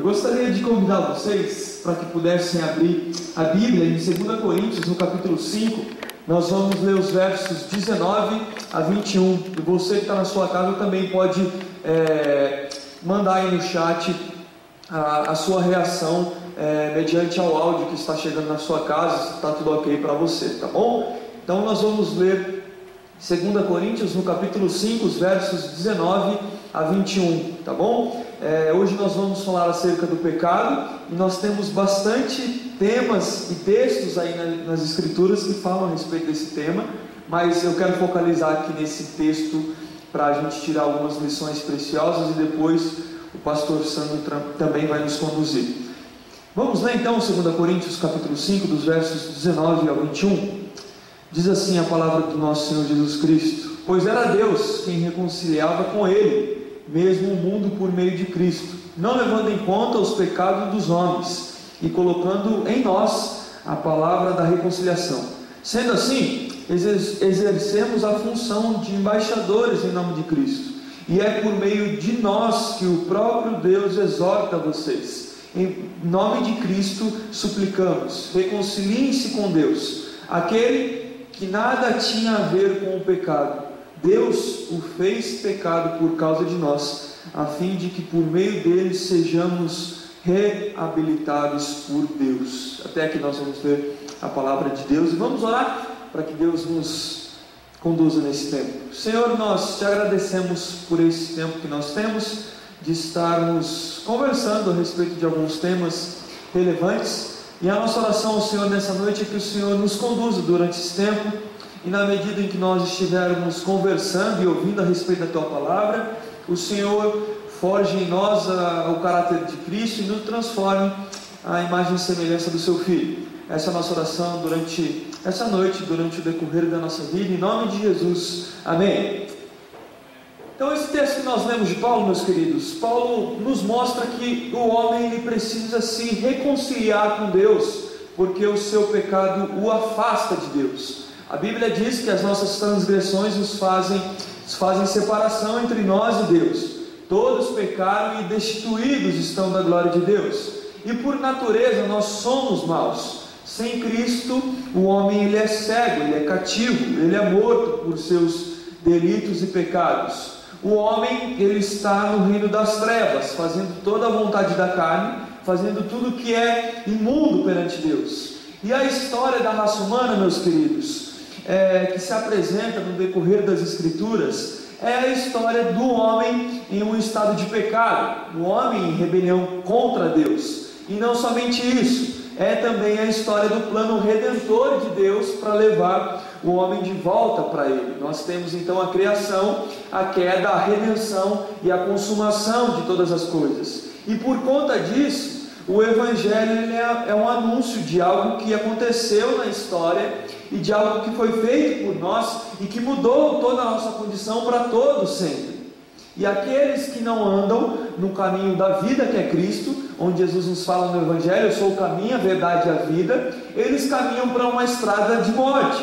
Eu gostaria de convidar vocês para que pudessem abrir a Bíblia em 2 Coríntios, no capítulo 5. Nós vamos ler os versos 19 a 21. E você que está na sua casa também pode é, mandar aí no chat a, a sua reação é, mediante ao áudio que está chegando na sua casa, se está tudo ok para você, tá bom? Então nós vamos ler 2 Coríntios no capítulo 5, os versos 19 a 21, tá bom? É, hoje nós vamos falar acerca do pecado e nós temos bastante temas e textos aí na, nas escrituras que falam a respeito desse tema, mas eu quero focalizar aqui nesse texto para a gente tirar algumas lições preciosas e depois o pastor Sandro também vai nos conduzir. Vamos ler então 2 Coríntios capítulo 5, dos versos 19 ao 21. Diz assim a palavra do nosso Senhor Jesus Cristo: Pois era Deus quem reconciliava com Ele mesmo o mundo por meio de Cristo, não levando em conta os pecados dos homens e colocando em nós a palavra da reconciliação. Sendo assim, exercemos a função de embaixadores em nome de Cristo, e é por meio de nós que o próprio Deus exorta vocês. Em nome de Cristo suplicamos, reconciliem-se com Deus, aquele que nada tinha a ver com o pecado Deus o fez pecado por causa de nós, a fim de que por meio dele sejamos reabilitados por Deus. Até aqui nós vamos ver a palavra de Deus e vamos orar para que Deus nos conduza nesse tempo. Senhor, nós te agradecemos por esse tempo que nós temos de estarmos conversando a respeito de alguns temas relevantes. E a nossa oração, Senhor, nessa noite é que o Senhor nos conduza durante esse tempo e na medida em que nós estivermos conversando e ouvindo a respeito da tua palavra, o Senhor forge em nós a, o caráter de Cristo e nos transforme a imagem e semelhança do seu Filho. Essa é a nossa oração durante essa noite, durante o decorrer da nossa vida, em nome de Jesus. Amém. Então, esse texto que nós lemos de Paulo, meus queridos, Paulo nos mostra que o homem ele precisa se reconciliar com Deus, porque o seu pecado o afasta de Deus. A Bíblia diz que as nossas transgressões nos fazem, nos fazem separação entre nós e Deus. Todos pecaram e destituídos estão da glória de Deus. E por natureza nós somos maus. Sem Cristo, o homem ele é cego, ele é cativo, ele é morto por seus delitos e pecados. O homem ele está no reino das trevas, fazendo toda a vontade da carne, fazendo tudo que é imundo perante Deus. E a história da raça humana, meus queridos, é, que se apresenta no decorrer das Escrituras é a história do homem em um estado de pecado, o homem em rebelião contra Deus. E não somente isso, é também a história do plano redentor de Deus para levar o homem de volta para Ele. Nós temos então a criação, a queda, a redenção e a consumação de todas as coisas. E por conta disso, o Evangelho é, é um anúncio de algo que aconteceu na história e de algo que foi feito por nós e que mudou toda a nossa condição para todos sempre. E aqueles que não andam no caminho da vida que é Cristo, onde Jesus nos fala no Evangelho, eu sou o caminho, a verdade e a vida, eles caminham para uma estrada de morte.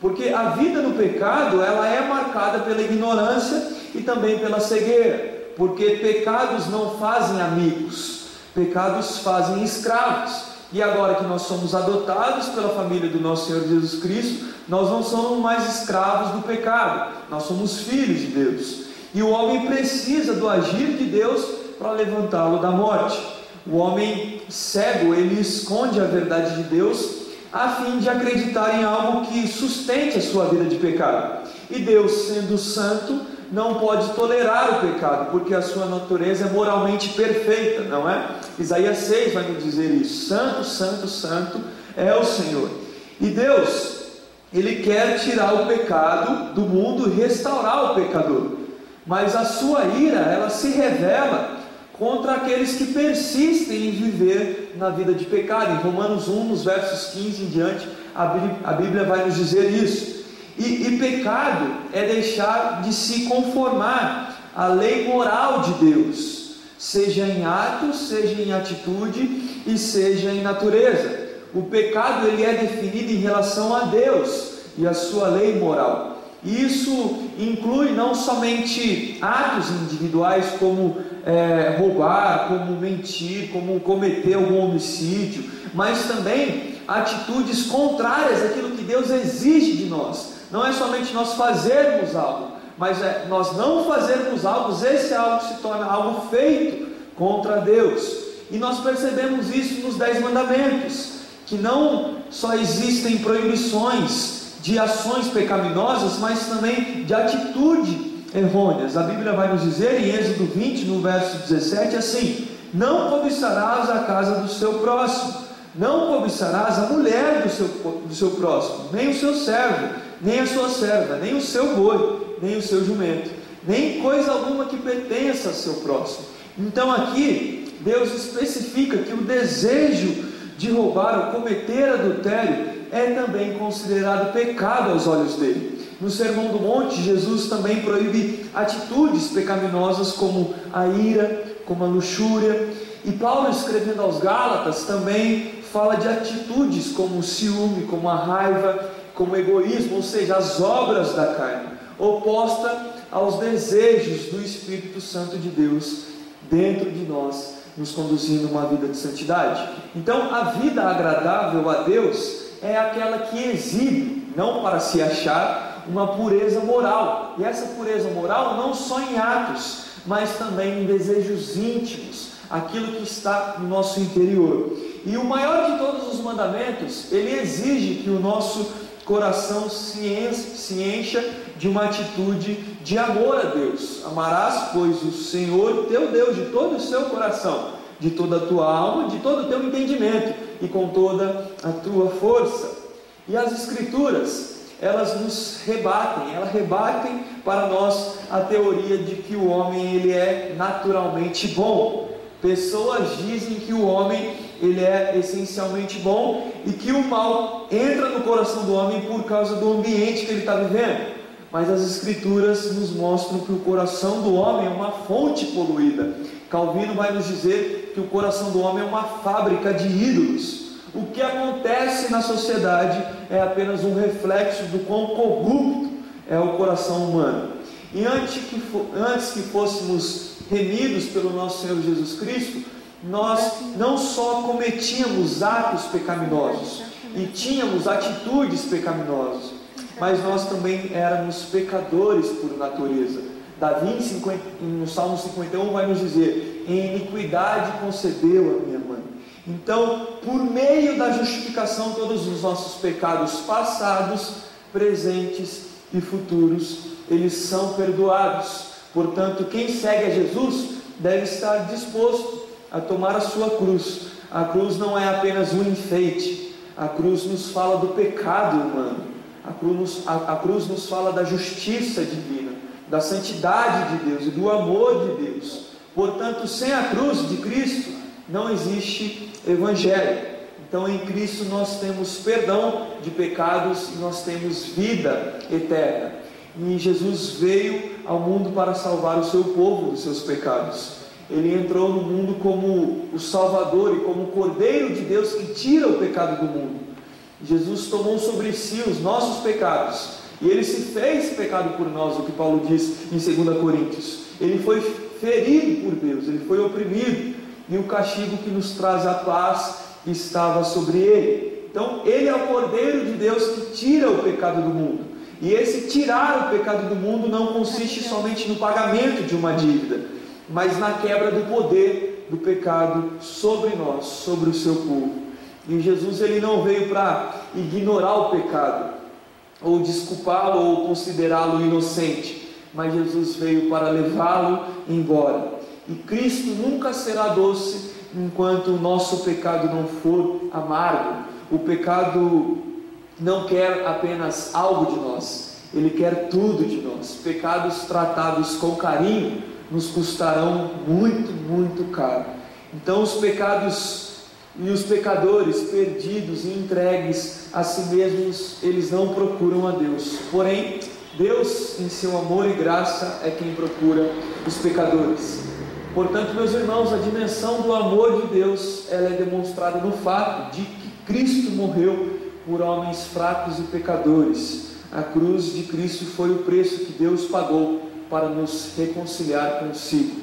Porque a vida no pecado, ela é marcada pela ignorância e também pela cegueira. Porque pecados não fazem amigos, pecados fazem escravos. E agora que nós somos adotados pela família do nosso Senhor Jesus Cristo, nós não somos mais escravos do pecado, nós somos filhos de Deus. E o homem precisa do agir de Deus para levantá-lo da morte. O homem cego, ele esconde a verdade de Deus a fim de acreditar em algo que sustente a sua vida de pecado. E Deus, sendo santo, não pode tolerar o pecado, porque a sua natureza é moralmente perfeita, não é? Isaías 6 vai nos dizer isso: Santo, Santo, Santo é o Senhor. E Deus, Ele quer tirar o pecado do mundo e restaurar o pecador, mas a sua ira, ela se revela contra aqueles que persistem em viver na vida de pecado. Em Romanos 1, nos versos 15 em diante, a Bíblia vai nos dizer isso. E, e pecado é deixar de se conformar à lei moral de Deus, seja em ato, seja em atitude e seja em natureza. O pecado ele é definido em relação a Deus e a sua lei moral. Isso inclui não somente atos individuais como é, roubar, como mentir, como cometer algum homicídio, mas também atitudes contrárias àquilo que Deus exige de nós. Não é somente nós fazermos algo, mas é nós não fazermos algo, esse algo se torna algo feito contra Deus. E nós percebemos isso nos Dez Mandamentos, que não só existem proibições de ações pecaminosas, mas também de atitude errôneas. A Bíblia vai nos dizer em Êxodo 20, no verso 17, assim: Não cobiçarás a casa do seu próximo, não cobiçarás a mulher do seu, do seu próximo, nem o seu servo, nem a sua serva, nem o seu boi, nem o seu jumento, nem coisa alguma que pertença ao seu próximo. Então aqui, Deus especifica que o desejo de roubar ou cometer adultério é também considerado pecado aos olhos dele. No Sermão do Monte, Jesus também proíbe atitudes pecaminosas como a ira, como a luxúria. E Paulo, escrevendo aos Gálatas, também fala de atitudes como o ciúme, como a raiva, como egoísmo, ou seja, as obras da carne, oposta aos desejos do Espírito Santo de Deus dentro de nós, nos conduzindo a uma vida de santidade. Então, a vida agradável a Deus é aquela que exibe, não para se achar, uma pureza moral. E essa pureza moral não só em atos, mas também em desejos íntimos, aquilo que está no nosso interior. E o maior de todos os mandamentos, ele exige que o nosso coração se encha de uma atitude de amor a Deus. Amarás, pois, o Senhor teu Deus de todo o seu coração, de toda a tua alma, de todo o teu entendimento e com toda a tua força. E as Escrituras, elas nos rebatem, elas rebatem para nós a teoria de que o homem ele é naturalmente bom. Pessoas dizem que o homem ele é essencialmente bom e que o mal entra no coração do homem por causa do ambiente que ele está vivendo. Mas as Escrituras nos mostram que o coração do homem é uma fonte poluída. Calvino vai nos dizer que o coração do homem é uma fábrica de ídolos. O que acontece na sociedade é apenas um reflexo do quão corrupto é o coração humano. E antes que, antes que fôssemos remidos pelo nosso Senhor Jesus Cristo, nós não só cometíamos atos pecaminosos e tínhamos atitudes pecaminosas, mas nós também éramos pecadores por natureza. Davi, no Salmo 51, vai nos dizer: Em iniquidade concebeu a minha mãe. Então, por meio da justificação, todos os nossos pecados passados, presentes e futuros, eles são perdoados. Portanto, quem segue a Jesus deve estar disposto a tomar a sua cruz. A cruz não é apenas um enfeite, a cruz nos fala do pecado humano a cruz, a, a cruz nos fala da justiça divina, da santidade de Deus e do amor de Deus. Portanto, sem a cruz de Cristo não existe evangelho. Então, em Cristo nós temos perdão de pecados e nós temos vida eterna. E Jesus veio ao mundo para salvar o seu povo dos seus pecados. Ele entrou no mundo como o Salvador e como o Cordeiro de Deus que tira o pecado do mundo. Jesus tomou sobre si os nossos pecados e ele se fez pecado por nós, o que Paulo diz em 2 Coríntios. Ele foi ferido por Deus, ele foi oprimido e o castigo que nos traz a paz estava sobre ele. Então, ele é o Cordeiro de Deus que tira o pecado do mundo. E esse tirar o pecado do mundo não consiste somente no pagamento de uma dívida, mas na quebra do poder do pecado sobre nós, sobre o seu povo. E Jesus ele não veio para ignorar o pecado, ou desculpá-lo, ou considerá-lo inocente, mas Jesus veio para levá-lo embora. E Cristo nunca será doce enquanto o nosso pecado não for amargo. O pecado não quer apenas algo de nós, ele quer tudo de nós. Pecados tratados com carinho nos custarão muito, muito caro. Então, os pecados e os pecadores perdidos e entregues a si mesmos, eles não procuram a Deus. Porém, Deus, em seu amor e graça, é quem procura os pecadores. Portanto, meus irmãos, a dimensão do amor de Deus, ela é demonstrada no fato de que Cristo morreu por homens fracos e pecadores. A cruz de Cristo foi o preço que Deus pagou para nos reconciliar consigo.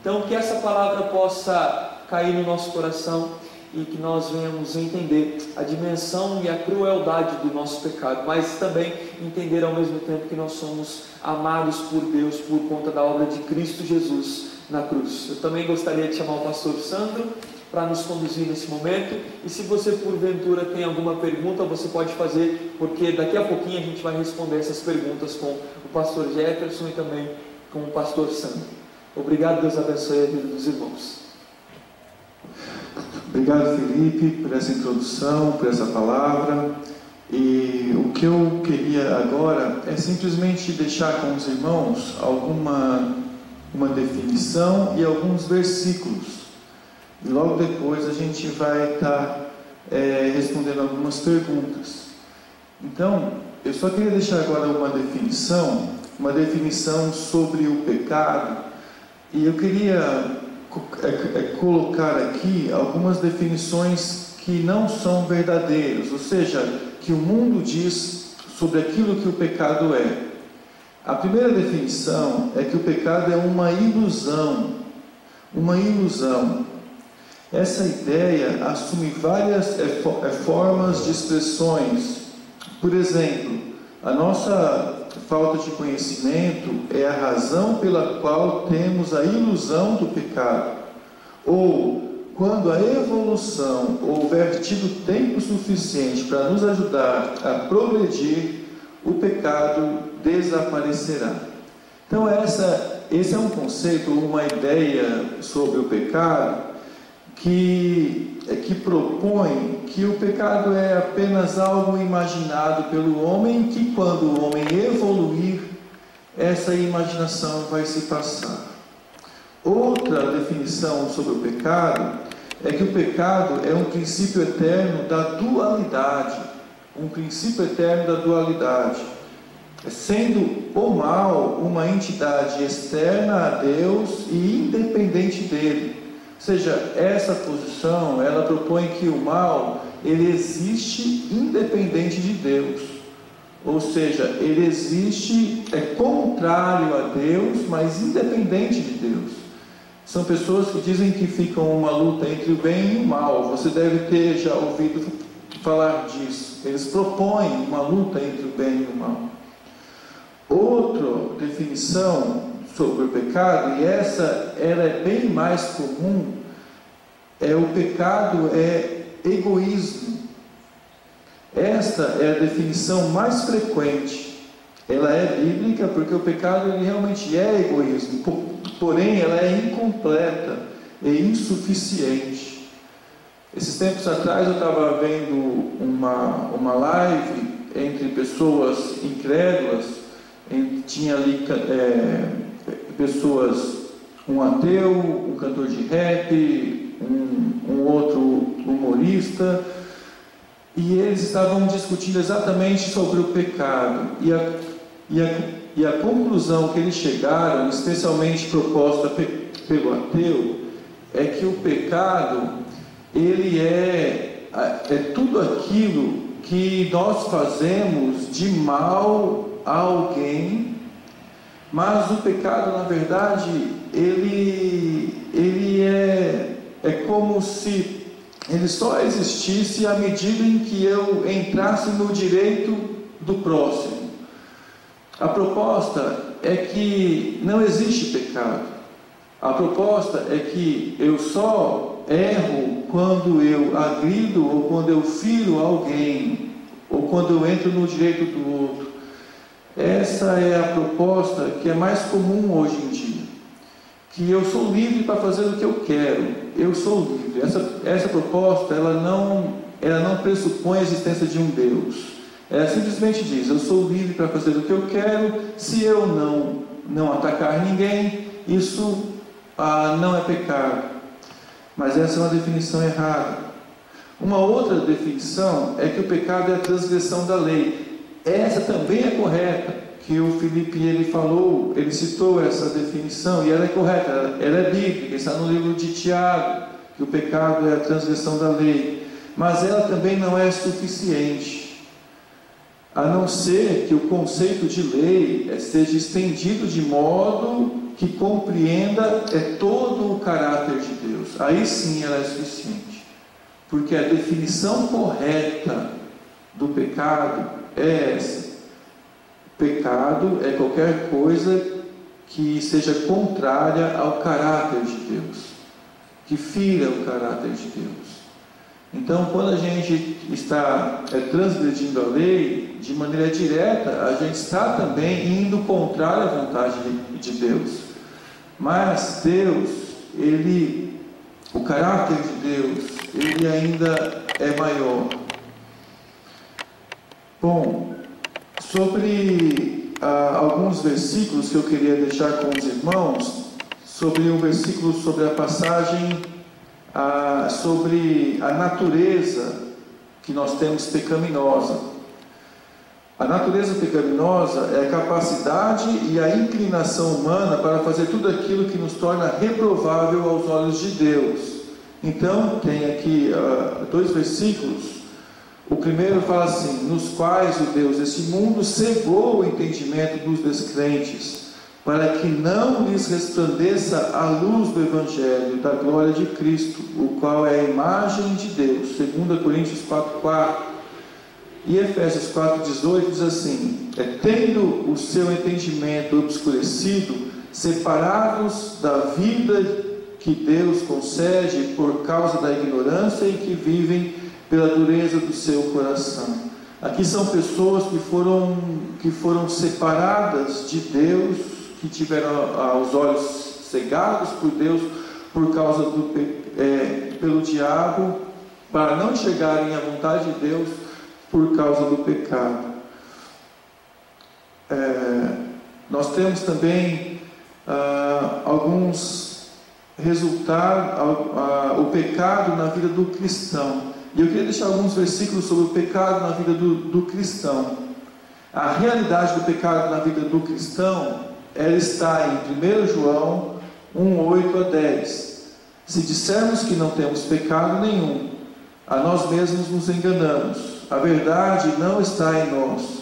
Então, que essa palavra possa cair no nosso coração e que nós venhamos entender a dimensão e a crueldade do nosso pecado, mas também entender ao mesmo tempo que nós somos amados por Deus por conta da obra de Cristo Jesus na cruz. Eu também gostaria de chamar o pastor Sandro para nos conduzir nesse momento. E se você porventura tem alguma pergunta, você pode fazer, porque daqui a pouquinho a gente vai responder essas perguntas com o pastor Jefferson e também com o pastor Sandro. Obrigado, Deus abençoe a vida dos irmãos. Obrigado, Felipe, por essa introdução, por essa palavra. E o que eu queria agora é simplesmente deixar com os irmãos alguma uma definição e alguns versículos. Logo depois a gente vai estar tá, é, respondendo algumas perguntas. Então, eu só queria deixar agora uma definição, uma definição sobre o pecado. E eu queria é, é, colocar aqui algumas definições que não são verdadeiras, ou seja, que o mundo diz sobre aquilo que o pecado é. A primeira definição é que o pecado é uma ilusão, uma ilusão. Essa ideia assume várias é, formas de expressões. Por exemplo, a nossa falta de conhecimento é a razão pela qual temos a ilusão do pecado. Ou, quando a evolução houver tido tempo suficiente para nos ajudar a progredir, o pecado desaparecerá. Então, essa, esse é um conceito, uma ideia sobre o pecado que, é, que propõe que o pecado é apenas algo imaginado pelo homem, que quando o homem evoluir, essa imaginação vai se passar. Outra definição sobre o pecado é que o pecado é um princípio eterno da dualidade, um princípio eterno da dualidade, sendo o mal uma entidade externa a Deus e independente dele seja, essa posição, ela propõe que o mal, ele existe independente de Deus. Ou seja, ele existe, é contrário a Deus, mas independente de Deus. São pessoas que dizem que ficam uma luta entre o bem e o mal. Você deve ter já ouvido falar disso. Eles propõem uma luta entre o bem e o mal. Outra definição sobre o pecado, e essa ela é bem mais comum, é o pecado é egoísmo. Esta é a definição mais frequente. Ela é bíblica porque o pecado ele realmente é egoísmo, porém ela é incompleta e insuficiente. Esses tempos atrás eu estava vendo uma, uma live entre pessoas incrédulas, tinha ali é, pessoas, um ateu, um cantor de rap, um, um outro humorista, e eles estavam discutindo exatamente sobre o pecado. E a, e a, e a conclusão que eles chegaram, especialmente proposta pe, pelo ateu, é que o pecado ele é, é tudo aquilo que nós fazemos de mal a alguém mas o pecado, na verdade, ele, ele é, é como se ele só existisse à medida em que eu entrasse no direito do próximo. A proposta é que não existe pecado. A proposta é que eu só erro quando eu agrido ou quando eu firo alguém ou quando eu entro no direito do outro. Essa é a proposta que é mais comum hoje em dia. Que eu sou livre para fazer o que eu quero. Eu sou livre. Essa, essa proposta, ela não, ela não pressupõe a existência de um Deus. Ela simplesmente diz: eu sou livre para fazer o que eu quero. Se eu não, não atacar ninguém, isso ah, não é pecado. Mas essa é uma definição errada. Uma outra definição é que o pecado é a transgressão da lei. Essa também é correta, que o Felipe ele falou, ele citou essa definição e ela é correta, ela é bíblica, está no livro de Tiago, que o pecado é a transgressão da lei, mas ela também não é suficiente. a não ser que o conceito de lei seja estendido de modo que compreenda é todo o caráter de Deus. Aí sim ela é suficiente. Porque a definição correta do pecado é essa. Pecado é qualquer coisa que seja contrária ao caráter de Deus, que fira o caráter de Deus. Então, quando a gente está é, transgredindo a lei, de maneira direta, a gente está também indo contrário à vontade de, de Deus. Mas Deus, Ele, o caráter de Deus, Ele ainda é maior. Bom, sobre ah, alguns versículos que eu queria deixar com os irmãos, sobre um versículo sobre a passagem ah, sobre a natureza que nós temos pecaminosa. A natureza pecaminosa é a capacidade e a inclinação humana para fazer tudo aquilo que nos torna reprovável aos olhos de Deus. Então, tem aqui uh, dois versículos. O primeiro fala assim: Nos quais o Deus desse mundo cegou o entendimento dos descrentes para que não lhes resplandeça a luz do Evangelho da glória de Cristo, o qual é a imagem de Deus. 2 Coríntios 4,4 e Efésios 4,18 diz assim: é, Tendo o seu entendimento obscurecido, separados da vida que Deus concede por causa da ignorância em que vivem pela dureza do seu coração. Aqui são pessoas que foram, que foram separadas de Deus que tiveram os olhos cegados por Deus por causa do é, pelo diabo para não chegarem à vontade de Deus por causa do pecado. É, nós temos também ah, alguns resultados, ah, o pecado na vida do cristão. E eu queria deixar alguns versículos sobre o pecado na vida do, do cristão. A realidade do pecado na vida do cristão ela está em 1 João 1, 8 a 10. Se dissermos que não temos pecado nenhum, a nós mesmos nos enganamos. A verdade não está em nós.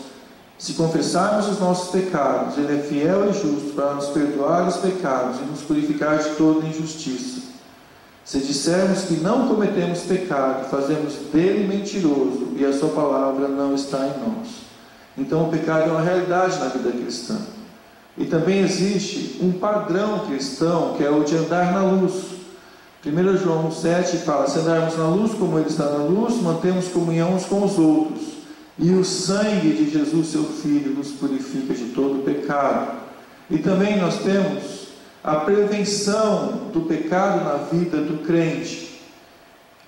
Se confessarmos os nossos pecados, Ele é fiel e justo para nos perdoar os pecados e nos purificar de toda injustiça. Se dissermos que não cometemos pecado, fazemos dele mentiroso e a sua palavra não está em nós. Então o pecado é uma realidade na vida cristã. E também existe um padrão cristão que é o de andar na luz. 1 João 7 fala: Se andarmos na luz como Ele está na luz, mantemos comunhão uns com os outros. E o sangue de Jesus, seu Filho, nos purifica de todo pecado. E também nós temos a prevenção do pecado na vida do crente.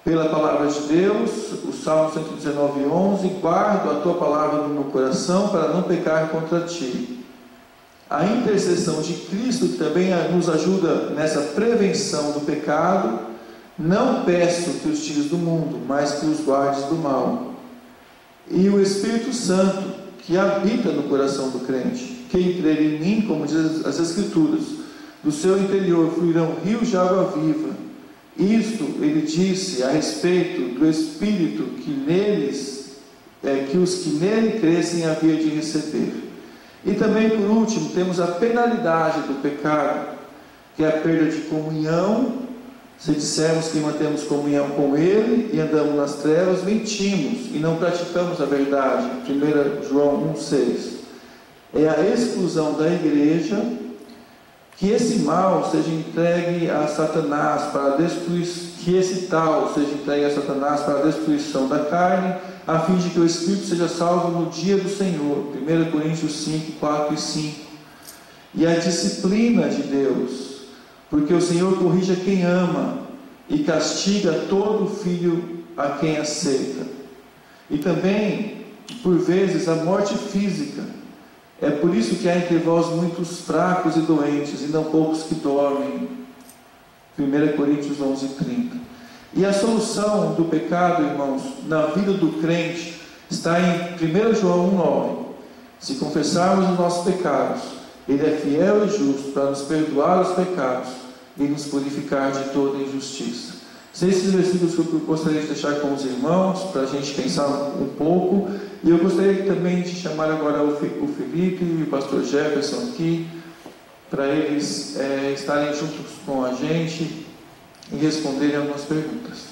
Pela palavra de Deus, o Salmo 119, 11: Guardo a tua palavra no meu coração para não pecar contra ti. A intercessão de Cristo também nos ajuda nessa prevenção do pecado. Não peço que os tires do mundo, mas que os guardes do mal. E o Espírito Santo, que habita no coração do crente, quem crer em mim, como diz as Escrituras, do seu interior fluirão rios de água viva. Isto ele disse a respeito do Espírito que neles, é, que os que nele crescem havia de receber. E também, por último, temos a penalidade do pecado, que é a perda de comunhão. Se dissermos que mantemos comunhão com Ele e andamos nas trevas, mentimos e não praticamos a verdade. 1 João 1,6. É a exclusão da igreja, que esse mal seja entregue a Satanás para destruir, que esse tal seja entregue a Satanás para a destruição da carne a fim de que o Espírito seja salvo no dia do Senhor. 1 Coríntios 5, 4 e 5. E a disciplina de Deus, porque o Senhor corrige a quem ama e castiga todo filho a quem aceita. E também, por vezes, a morte física. É por isso que há entre vós muitos fracos e doentes, e não poucos que dormem. 1 Coríntios 11, 30. E a solução do pecado, irmãos, na vida do crente, está em 1 João 1,9. Se confessarmos os nossos pecados, Ele é fiel e justo para nos perdoar os pecados e nos purificar de toda injustiça. São esses versículos que eu gostaria de deixar com os irmãos, para a gente pensar um pouco. E eu gostaria também de chamar agora o Felipe e o pastor Jefferson aqui, para eles é, estarem juntos com a gente e responderem algumas perguntas.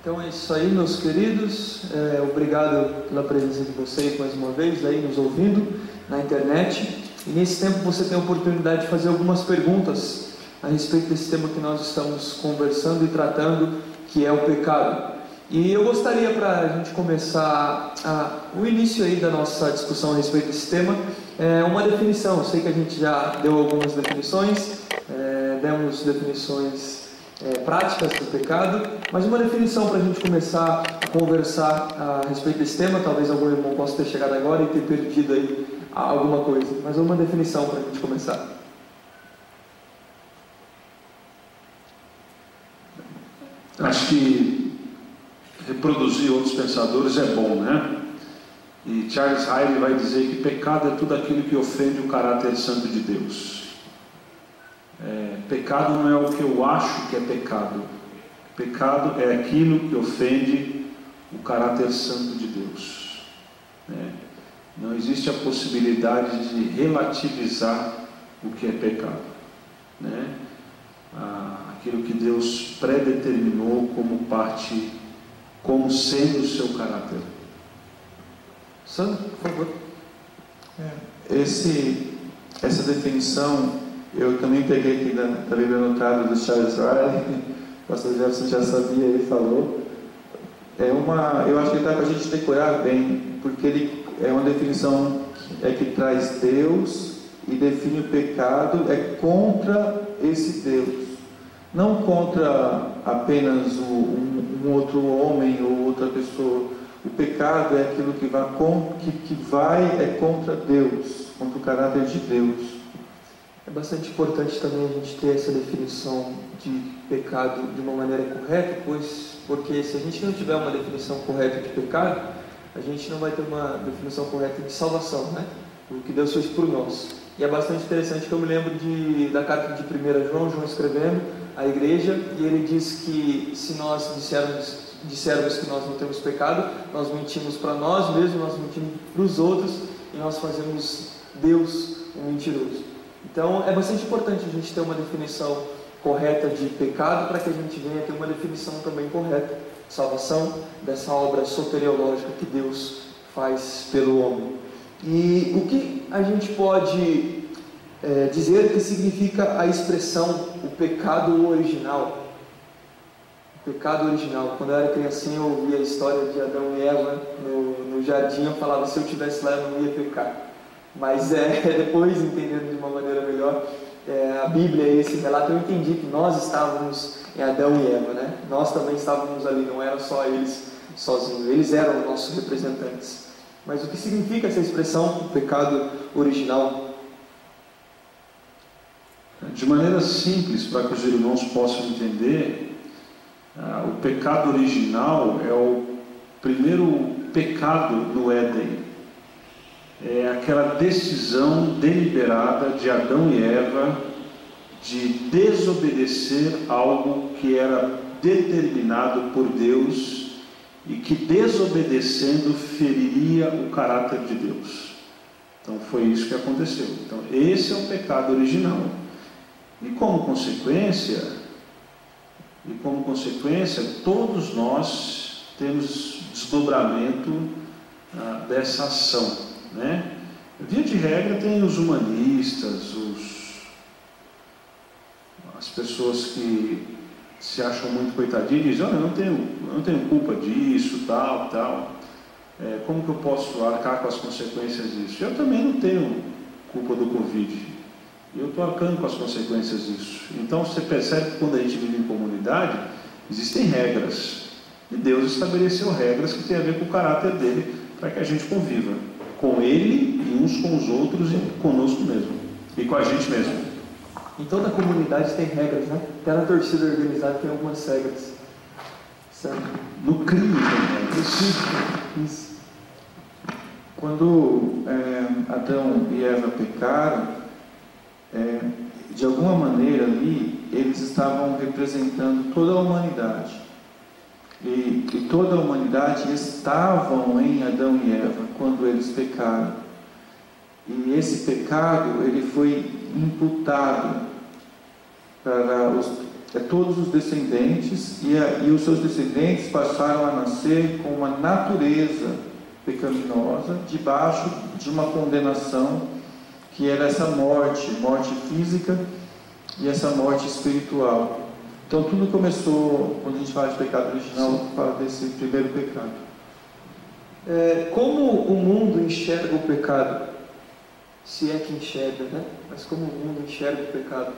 Então é isso aí, meus queridos. É, obrigado pela presença de vocês mais uma vez aí nos ouvindo na internet. E nesse tempo você tem a oportunidade de fazer algumas perguntas a respeito desse tema que nós estamos conversando e tratando, que é o pecado. E eu gostaria para a gente começar a, o início aí da nossa discussão a respeito desse tema, é uma definição. Eu sei que a gente já deu algumas definições, é, demos definições é, práticas do pecado, mas uma definição para a gente começar a conversar a respeito desse tema. Talvez algum irmão possa ter chegado agora e ter perdido aí alguma coisa, mas uma definição para a gente começar. Acho que reproduzir outros pensadores é bom, né? E Charles Hyde vai dizer que pecado é tudo aquilo que ofende o caráter santo de Deus. É, pecado não é o que eu acho que é pecado. Pecado é aquilo que ofende o caráter santo de Deus. Né? Não existe a possibilidade de relativizar o que é pecado. Né? Ah, aquilo que Deus predeterminou como parte, como sendo o seu caráter. Sandro, por favor. É, esse, essa definição eu também peguei aqui da, da Bíblia anotada do Charles Riley, o pastor Jefferson já sabia, ele falou. É uma, eu acho que dá para a gente decorar bem, porque ele é uma definição é que traz Deus e define o pecado, é contra esse Deus. Não contra apenas o, um, um, outro homem ou outra pessoa. O pecado é aquilo que vai, que, que vai é contra Deus, contra o caráter de Deus. É bastante importante também a gente ter essa definição de pecado de uma maneira correta, pois porque se a gente não tiver uma definição correta de pecado, a gente não vai ter uma definição correta de salvação, né? O que Deus fez por nós. E é bastante interessante que eu me lembro de, da carta de 1 João, João escrevendo à igreja, e ele diz que se nós dissermos, dissermos que nós não temos pecado, nós mentimos para nós mesmos, nós mentimos para os outros, e nós fazemos Deus um mentiroso. Então é bastante importante a gente ter uma definição correta de pecado para que a gente venha ter uma definição também correta de salvação dessa obra soteriológica que Deus faz pelo homem. E o que a gente pode é, dizer que significa a expressão o pecado original? O pecado original. Quando eu era criancinha eu ouvia a história de Adão e Eva no, no jardim, eu falava se eu tivesse lá eu não ia pecar. Mas é, depois, entendendo de uma maneira melhor, é, a Bíblia, esse relato, eu entendi que nós estávamos em Adão e Eva, né? Nós também estávamos ali, não eram só eles sozinhos, eles eram nossos representantes. Mas o que significa essa expressão, o pecado original? De maneira simples, para que os irmãos possam entender, ah, o pecado original é o primeiro pecado no Éden é aquela decisão deliberada de Adão e Eva de desobedecer algo que era determinado por Deus e que desobedecendo feriria o caráter de Deus. Então foi isso que aconteceu. Então esse é o pecado original. E como consequência, e como consequência, todos nós temos desdobramento ah, dessa ação. Né? Via de regra tem os humanistas, os, as pessoas que se acham muito coitadinhas e dizem, olha, eu não tenho, eu não tenho culpa disso, tal, tal. É, como que eu posso arcar com as consequências disso? Eu também não tenho culpa do Covid. Eu estou arcando com as consequências disso. Então você percebe que quando a gente vive em comunidade, existem regras. E Deus estabeleceu regras que têm a ver com o caráter dele para que a gente conviva com Ele e uns com os outros e conosco mesmo. E com a gente mesmo. Em toda comunidade tem regras, né? Até na torcida organizada tem algumas regras. Certo? No crime também. No crime, isso. Quando é, Adão e Eva pecaram, é, de alguma maneira ali eles estavam representando toda a humanidade. E, e toda a humanidade estavam em Adão e Eva quando eles pecaram. E esse pecado ele foi imputado para os, todos os descendentes e, a, e os seus descendentes passaram a nascer com uma natureza pecaminosa debaixo de uma condenação que era essa morte, morte física e essa morte espiritual. Então tudo começou, quando a gente fala de pecado original, fala desse primeiro pecado. É, como o mundo enxerga o pecado? Se é que enxerga, né? Mas como o mundo enxerga o pecado?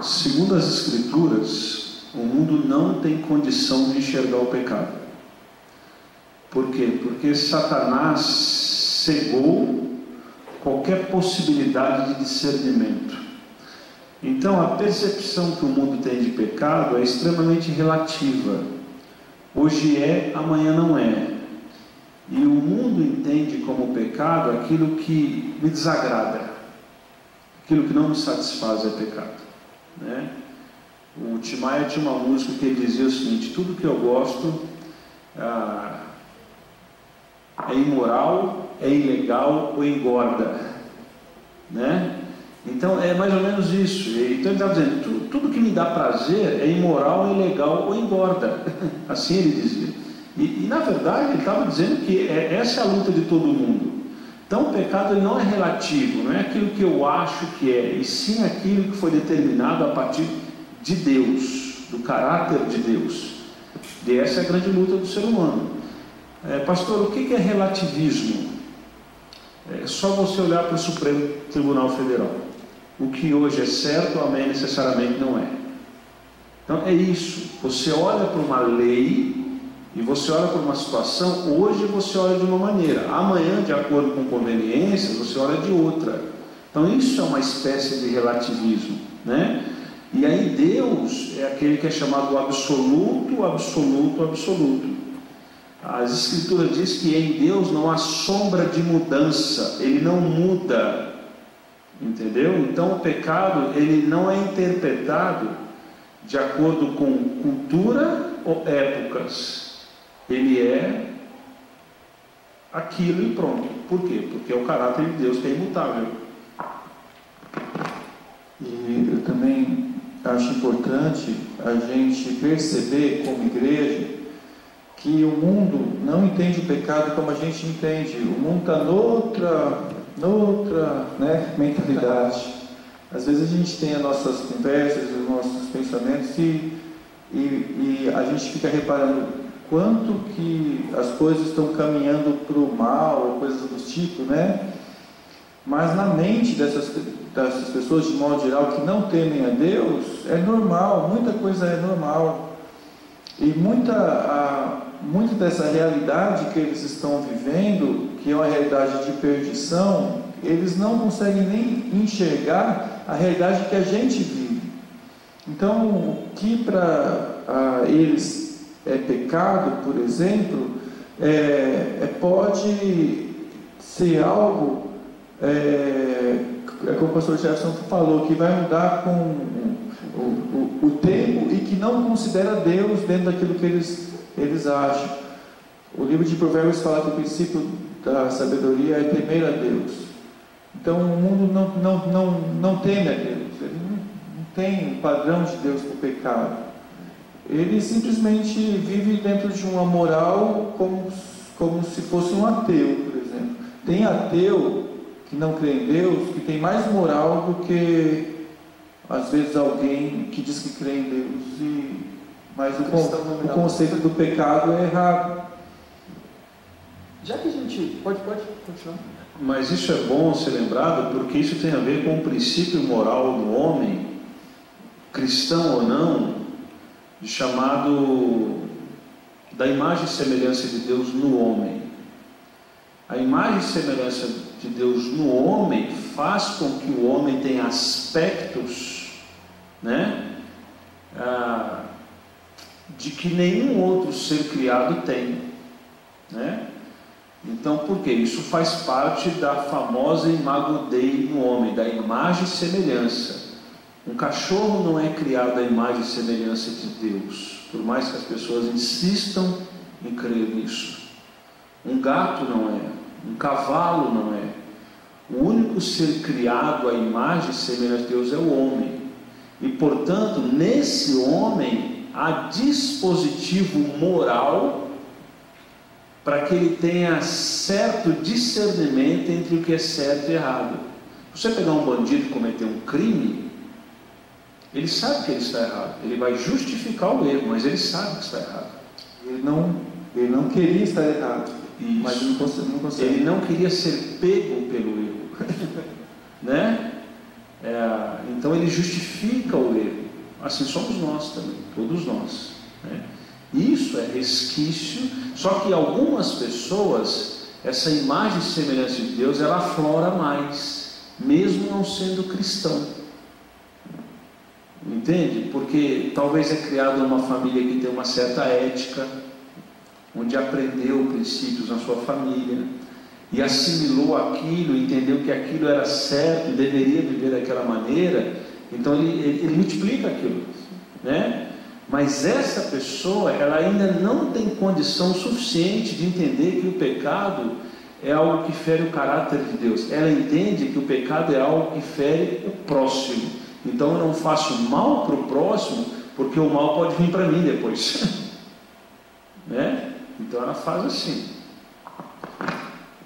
Segundo as Escrituras, o mundo não tem condição de enxergar o pecado. Por quê? Porque Satanás cegou qualquer possibilidade de discernimento. Então, a percepção que o mundo tem de pecado é extremamente relativa. Hoje é, amanhã não é. E o mundo entende como pecado aquilo que me desagrada, aquilo que não me satisfaz é pecado. Né? O Timaya tinha uma música que ele dizia o seguinte: tudo que eu gosto ah, é imoral, é ilegal ou engorda. Né? Então é mais ou menos isso. Então ele está dizendo: tudo, tudo que me dá prazer é imoral, ilegal ou engorda. Assim ele dizia. E, e na verdade ele estava dizendo que é, essa é a luta de todo mundo. Então o pecado não é relativo, não é aquilo que eu acho que é, e sim aquilo que foi determinado a partir de Deus, do caráter de Deus. E essa é a grande luta do ser humano. É, pastor, o que é relativismo? É só você olhar para o Supremo Tribunal Federal. O que hoje é certo, amém, necessariamente não é. Então é isso. Você olha para uma lei e você olha para uma situação, hoje você olha de uma maneira, amanhã, de acordo com conveniências, você olha de outra. Então isso é uma espécie de relativismo, né? E aí Deus é aquele que é chamado absoluto, absoluto, absoluto. As escrituras diz que em Deus não há sombra de mudança, ele não muda. Entendeu? Então o pecado, ele não é interpretado de acordo com cultura ou épocas ele é aquilo e pronto. Por quê? Porque o caráter de Deus é imutável. E eu também acho importante a gente perceber como igreja que o mundo não entende o pecado como a gente entende. O mundo está noutra, noutra né, mentalidade. Às vezes a gente tem as nossas conversas, os nossos pensamentos e, e, e a gente fica reparando quanto que as coisas estão caminhando para o mal, coisas do tipo, né? Mas na mente dessas, dessas pessoas, de modo geral, que não temem a Deus, é normal, muita coisa é normal. E muita, a, muita dessa realidade que eles estão vivendo, que é uma realidade de perdição, eles não conseguem nem enxergar a realidade que a gente vive. Então, o que para eles é pecado, por exemplo, é, é, pode ser algo, é, é como o pastor Jefferson falou, que vai mudar com o, o, o, tempo e que não considera Deus dentro daquilo que eles, eles acham. O livro de Provérbios fala que o princípio da sabedoria é temer a Deus. Então o mundo não, não, não, não teme a Deus, ele não, não tem um padrão de Deus para o pecado ele simplesmente vive dentro de uma moral como, como se fosse um ateu, por exemplo. Tem ateu que não crê em Deus que tem mais moral do que às vezes alguém que diz que crê em Deus. E, mas o, o conceito do pecado é errado. Já que a gente. Pode, pode continuar. Mas isso é bom ser lembrado porque isso tem a ver com o princípio moral do homem, cristão ou não, chamado da imagem e semelhança de Deus no homem. A imagem e semelhança de Deus no homem faz com que o homem tenha aspectos, né, ah, de que nenhum outro ser criado tem, né? Então, por quê? Isso faz parte da famosa imago Dei no homem, da imagem e semelhança. Um cachorro não é criado à imagem e semelhança de Deus, por mais que as pessoas insistam em crer nisso. Um gato não é, um cavalo não é. O único ser criado à imagem e semelhança de Deus é o homem. E, portanto, nesse homem há dispositivo moral para que ele tenha certo discernimento entre o que é certo e errado. Você pegar um bandido e cometer um crime, ele sabe que ele está errado. Ele vai justificar o erro, mas ele sabe que está errado. Ele não, ele não queria estar errado, Isso. mas ele não consegue, não consegue. Ele não queria ser pego pelo erro, né? É, então ele justifica o erro. Assim somos nós também, todos nós. Né? Isso é resquício, só que algumas pessoas, essa imagem e semelhança de Deus, ela aflora mais, mesmo não sendo cristão. Entende? Porque talvez é criado numa família que tem uma certa ética, onde aprendeu princípios na sua família e assimilou aquilo, entendeu que aquilo era certo deveria viver daquela maneira, então ele, ele, ele multiplica aquilo, né? Mas essa pessoa, ela ainda não tem condição suficiente de entender que o pecado é algo que fere o caráter de Deus. Ela entende que o pecado é algo que fere o próximo. Então eu não faço mal para o próximo, porque o mal pode vir para mim depois. né? Então ela faz assim.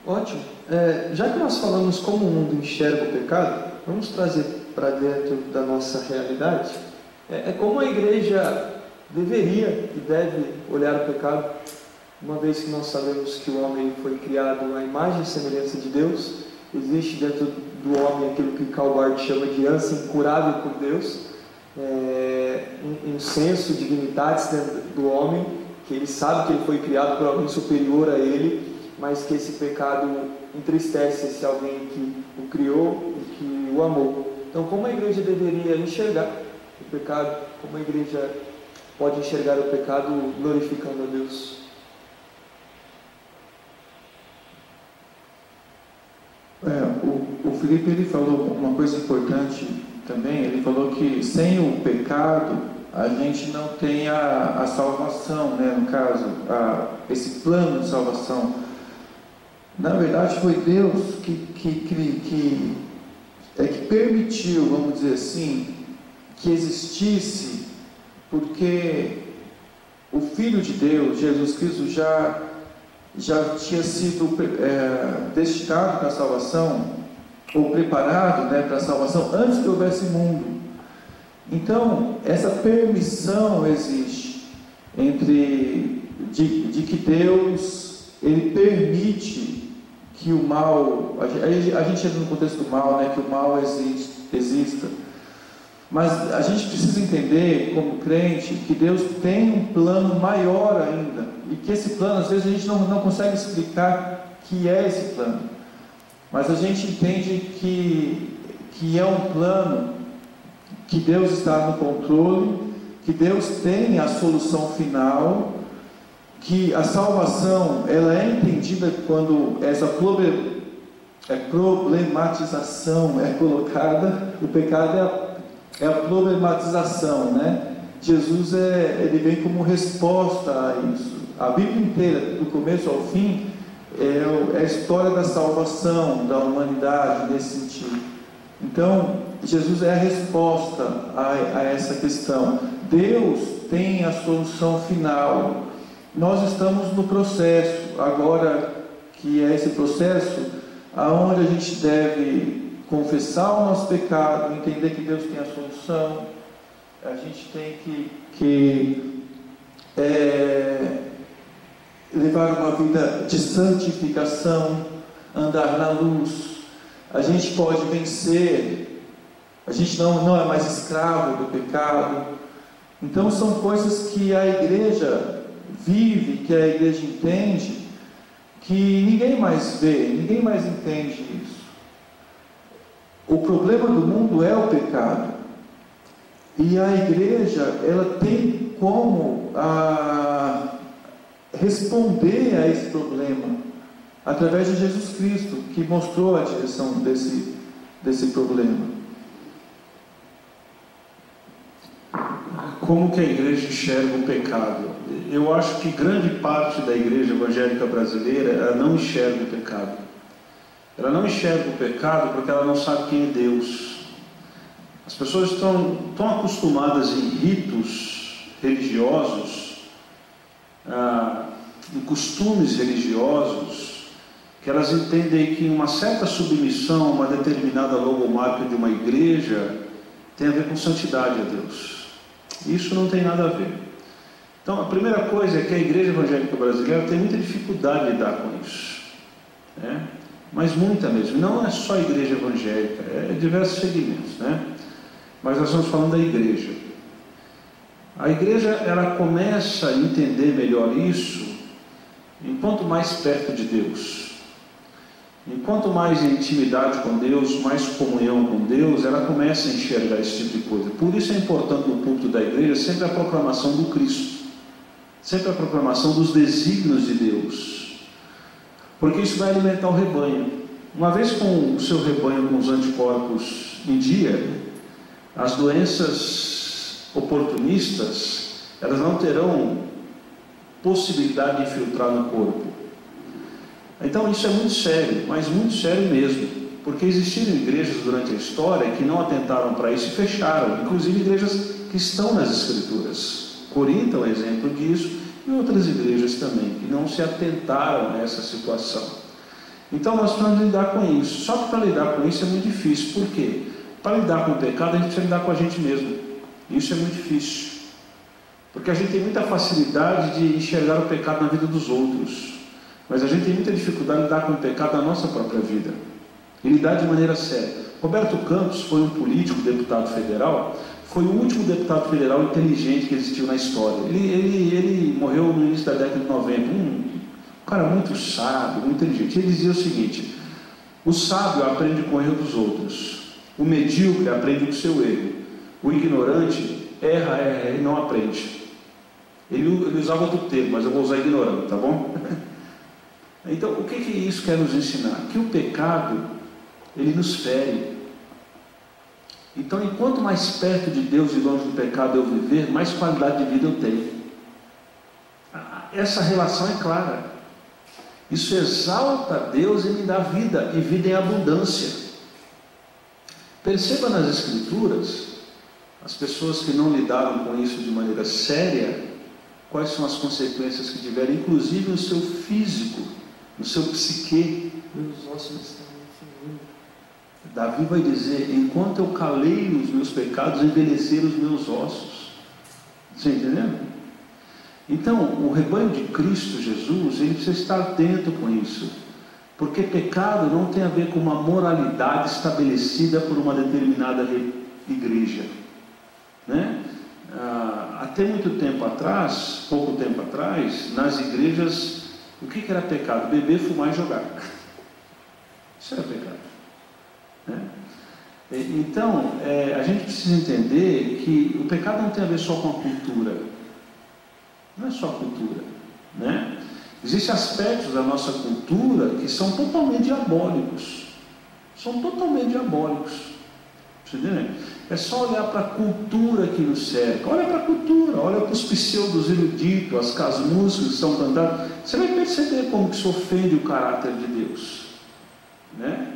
Ótimo. É, já que nós falamos como o mundo enxerga o pecado, vamos trazer para dentro da nossa realidade. É, é como a igreja deveria e deve olhar o pecado, uma vez que nós sabemos que o homem foi criado à imagem e semelhança de Deus, existe dentro do homem aquilo que Calvard chama de ânsia incurável por Deus, é, um, um senso de dignidade dentro do homem, que ele sabe que ele foi criado por alguém superior a ele, mas que esse pecado entristece esse alguém que o criou e que o amou. Então, como a igreja deveria enxergar o pecado, como a igreja pode enxergar o pecado glorificando a Deus? É, o, o Felipe ele falou uma coisa importante também. Ele falou que sem o pecado a gente não tem a, a salvação, né? No caso, a, esse plano de salvação. Na verdade, foi Deus que, que, que, que, é que permitiu, vamos dizer assim, que existisse, porque o Filho de Deus, Jesus Cristo, já já tinha sido é, destinado para a salvação, ou preparado né, para a salvação, antes que houvesse mundo. Então, essa permissão existe entre de, de que Deus ele permite que o mal, a gente, a gente entra no contexto do mal, né, que o mal existe, exista. Mas a gente precisa entender, como crente, que Deus tem um plano maior ainda. E que esse plano, às vezes, a gente não, não consegue explicar que é esse plano. Mas a gente entende que, que é um plano que Deus está no controle, que Deus tem a solução final, que a salvação ela é entendida quando essa é problematização é colocada, o pecado é a é a problematização, né? Jesus é, ele vem como resposta a isso. A Bíblia inteira, do começo ao fim, é, é a história da salvação da humanidade nesse sentido. Então, Jesus é a resposta a, a essa questão. Deus tem a solução final. Nós estamos no processo, agora que é esse processo, aonde a gente deve confessar o nosso pecado, entender que Deus tem a solução, a gente tem que, que é, levar uma vida de santificação, andar na luz. A gente pode vencer, a gente não, não é mais escravo do pecado. Então, são coisas que a igreja vive, que a igreja entende, que ninguém mais vê, ninguém mais entende isso. O problema do mundo é o pecado. E a igreja, ela tem como a, ah, responder a esse problema através de Jesus Cristo, que mostrou a direção desse, desse problema. como que a igreja enxerga o pecado? Eu acho que grande parte da igreja evangélica brasileira ela não enxerga o pecado. Ela não enxerga o pecado porque ela não sabe quem é Deus. As pessoas estão tão acostumadas em ritos religiosos, ah, em costumes religiosos, que elas entendem que uma certa submissão uma determinada logomarca de uma igreja tem a ver com santidade a Deus. Isso não tem nada a ver. Então, a primeira coisa é que a igreja evangélica brasileira tem muita dificuldade de lidar com isso. Né? Mas muita mesmo. Não é só a igreja evangélica, é diversos segmentos. Né? Mas nós estamos falando da igreja. A igreja ela começa a entender melhor isso enquanto mais perto de Deus. Enquanto mais intimidade com Deus, mais comunhão com Deus, ela começa a enxergar esse tipo de coisa. Por isso é importante no culto da igreja sempre a proclamação do Cristo, sempre a proclamação dos desígnios de Deus, porque isso vai alimentar o rebanho. Uma vez com o seu rebanho com os anticorpos em dia, as doenças oportunistas elas não terão possibilidade de infiltrar no corpo. Então isso é muito sério, mas muito sério mesmo, porque existiram igrejas durante a história que não atentaram para isso e fecharam, inclusive igrejas que estão nas Escrituras. Corinto é um exemplo disso, e outras igrejas também, que não se atentaram a essa situação. Então nós precisamos lidar com isso. Só que para lidar com isso é muito difícil. Por quê? Para lidar com o pecado, a gente precisa lidar com a gente mesmo. Isso é muito difícil. Porque a gente tem muita facilidade de enxergar o pecado na vida dos outros. Mas a gente tem muita dificuldade de lidar com o pecado na nossa própria vida. E lidar de maneira séria. Roberto Campos foi um político, deputado federal, foi o último deputado federal inteligente que existiu na história. Ele, ele, ele morreu no início da década de 90. Um, cara muito sábio, muito inteligente. Ele dizia o seguinte: o sábio aprende com o erro dos outros, o medíocre aprende com o seu erro, o ignorante erra, erra e não aprende. Ele, ele usava outro termo, mas eu vou usar ignorante, tá bom? Então, o que, que isso quer nos ensinar? Que o pecado, ele nos fere. Então, enquanto mais perto de Deus e longe do pecado eu viver, mais qualidade de vida eu tenho. Essa relação é clara. Isso exalta Deus e me dá vida, e vida em abundância. Perceba nas Escrituras, as pessoas que não lidaram com isso de maneira séria, quais são as consequências que tiveram, inclusive no seu físico no seu psique. Meus ossos estão finindo. Davi vai dizer: enquanto eu calei os meus pecados, envelheceram os meus ossos. Você entendeu? Então, o rebanho de Cristo Jesus, ele precisa estar atento com isso. Porque pecado não tem a ver com uma moralidade estabelecida por uma determinada igreja. Né? Ah, até muito tempo atrás, pouco tempo atrás, nas igrejas o que era pecado? Beber, fumar e jogar. Isso era pecado. Né? Então, é, a gente precisa entender que o pecado não tem a ver só com a cultura. Não é só a cultura. Né? Existem aspectos da nossa cultura que são totalmente diabólicos. São totalmente diabólicos. Entendeu? É só olhar para a cultura que nos cerca. Olha para a cultura, olha para os pseudos eruditos, as músicas que estão cantadas. Você vai perceber como que isso ofende o caráter de Deus. Né?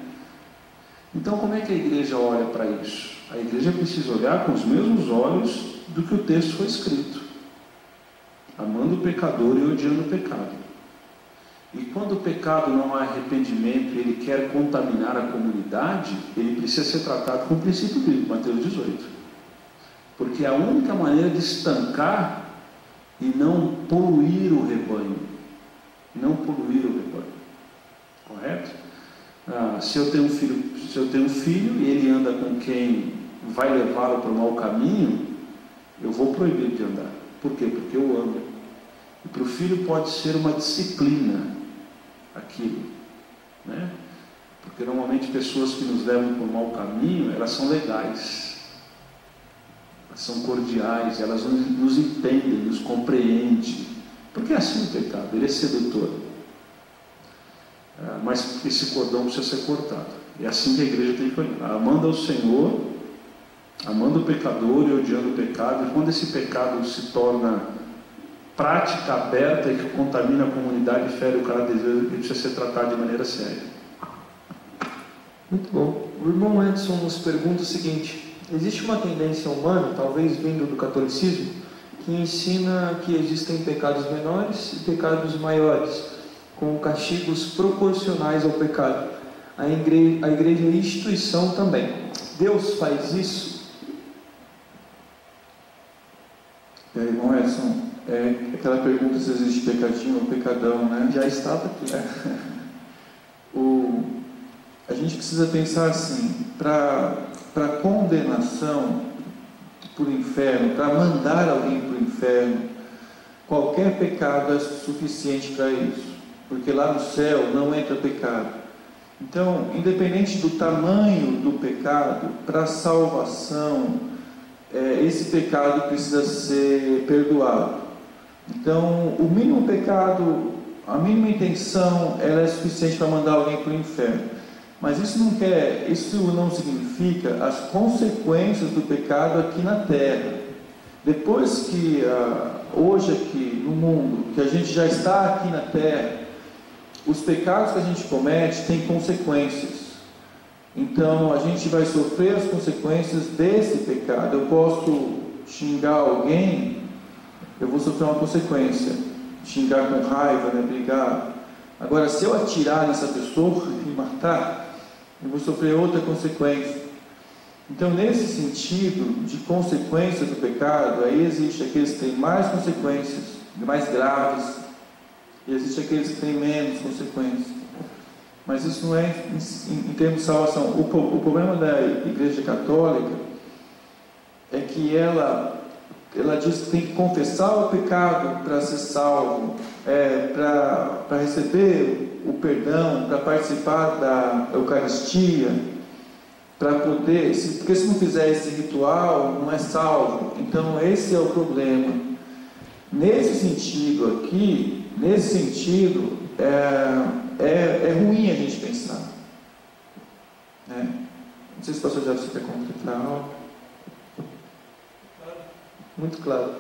Então, como é que a igreja olha para isso? A igreja precisa olhar com os mesmos olhos do que o texto foi escrito, amando o pecador e odiando o pecado. E quando o pecado não há arrependimento e ele quer contaminar a comunidade, ele precisa ser tratado com o princípio bíblico, Mateus 18. Porque é a única maneira de estancar e não poluir o rebanho. Não poluir o rebanho. Correto? Ah, se eu tenho um filho, se eu tenho um filho e ele anda com quem vai levá-lo para o mau caminho, eu vou proibir de andar. Por quê? Porque eu amo. E para o filho pode ser uma disciplina aquilo. Né? Porque normalmente pessoas que nos levam para o mau caminho, elas são legais, elas são cordiais, elas nos entendem, nos compreendem. Porque é assim o pecado, ele é sedutor. É, mas esse cordão precisa ser cortado. É assim que a igreja tem que olhar. Amando ao Senhor amando o pecador e odiando o pecado, e quando esse pecado se torna prática aberta e que contamina a comunidade e fere o caráter de Deus, ele precisa ser tratado de maneira séria. Muito bom. O irmão Edson nos pergunta o seguinte: existe uma tendência humana, talvez vindo do catolicismo, que ensina que existem pecados menores e pecados maiores, com castigos proporcionais ao pecado. A igreja, a igreja é instituição também. Deus faz isso? E aí, irmão Edson, é aquela pergunta se existe pecadinho ou pecadão, né? Já estava aqui. É. O, a gente precisa pensar assim, para condenação por inferno, para mandar alguém para o inferno, qualquer pecado é suficiente para isso, porque lá no céu não entra pecado. Então, independente do tamanho do pecado, para a salvação, é, esse pecado precisa ser perdoado. Então, o mínimo pecado, a mínima intenção, ela é suficiente para mandar alguém para o inferno. Mas isso não quer, isso não significa as consequências do pecado aqui na terra. Depois que ah, hoje aqui no mundo, que a gente já está aqui na terra, os pecados que a gente comete têm consequências. Então a gente vai sofrer as consequências desse pecado. Eu posso xingar alguém, eu vou sofrer uma consequência. Xingar com raiva, né, brigar. Agora, se eu atirar nessa pessoa e matar, eu vou sofrer outra consequência. Então, nesse sentido de consequência do pecado, aí existe aqueles que têm mais consequências, mais graves, e existe aqueles que têm menos consequências. Mas isso não é em, em, em termos de salvação. O, o problema da Igreja Católica é que ela, ela diz que tem que confessar o pecado para ser salvo, é, para receber o perdão, para participar da Eucaristia, para poder, se, porque se não fizer esse ritual, não é salvo. Então, esse é o problema. Nesse sentido aqui, nesse sentido, é, é, é ruim a gente pensar. Né? Não sei se o pastor já quer completar algo. Muito claro.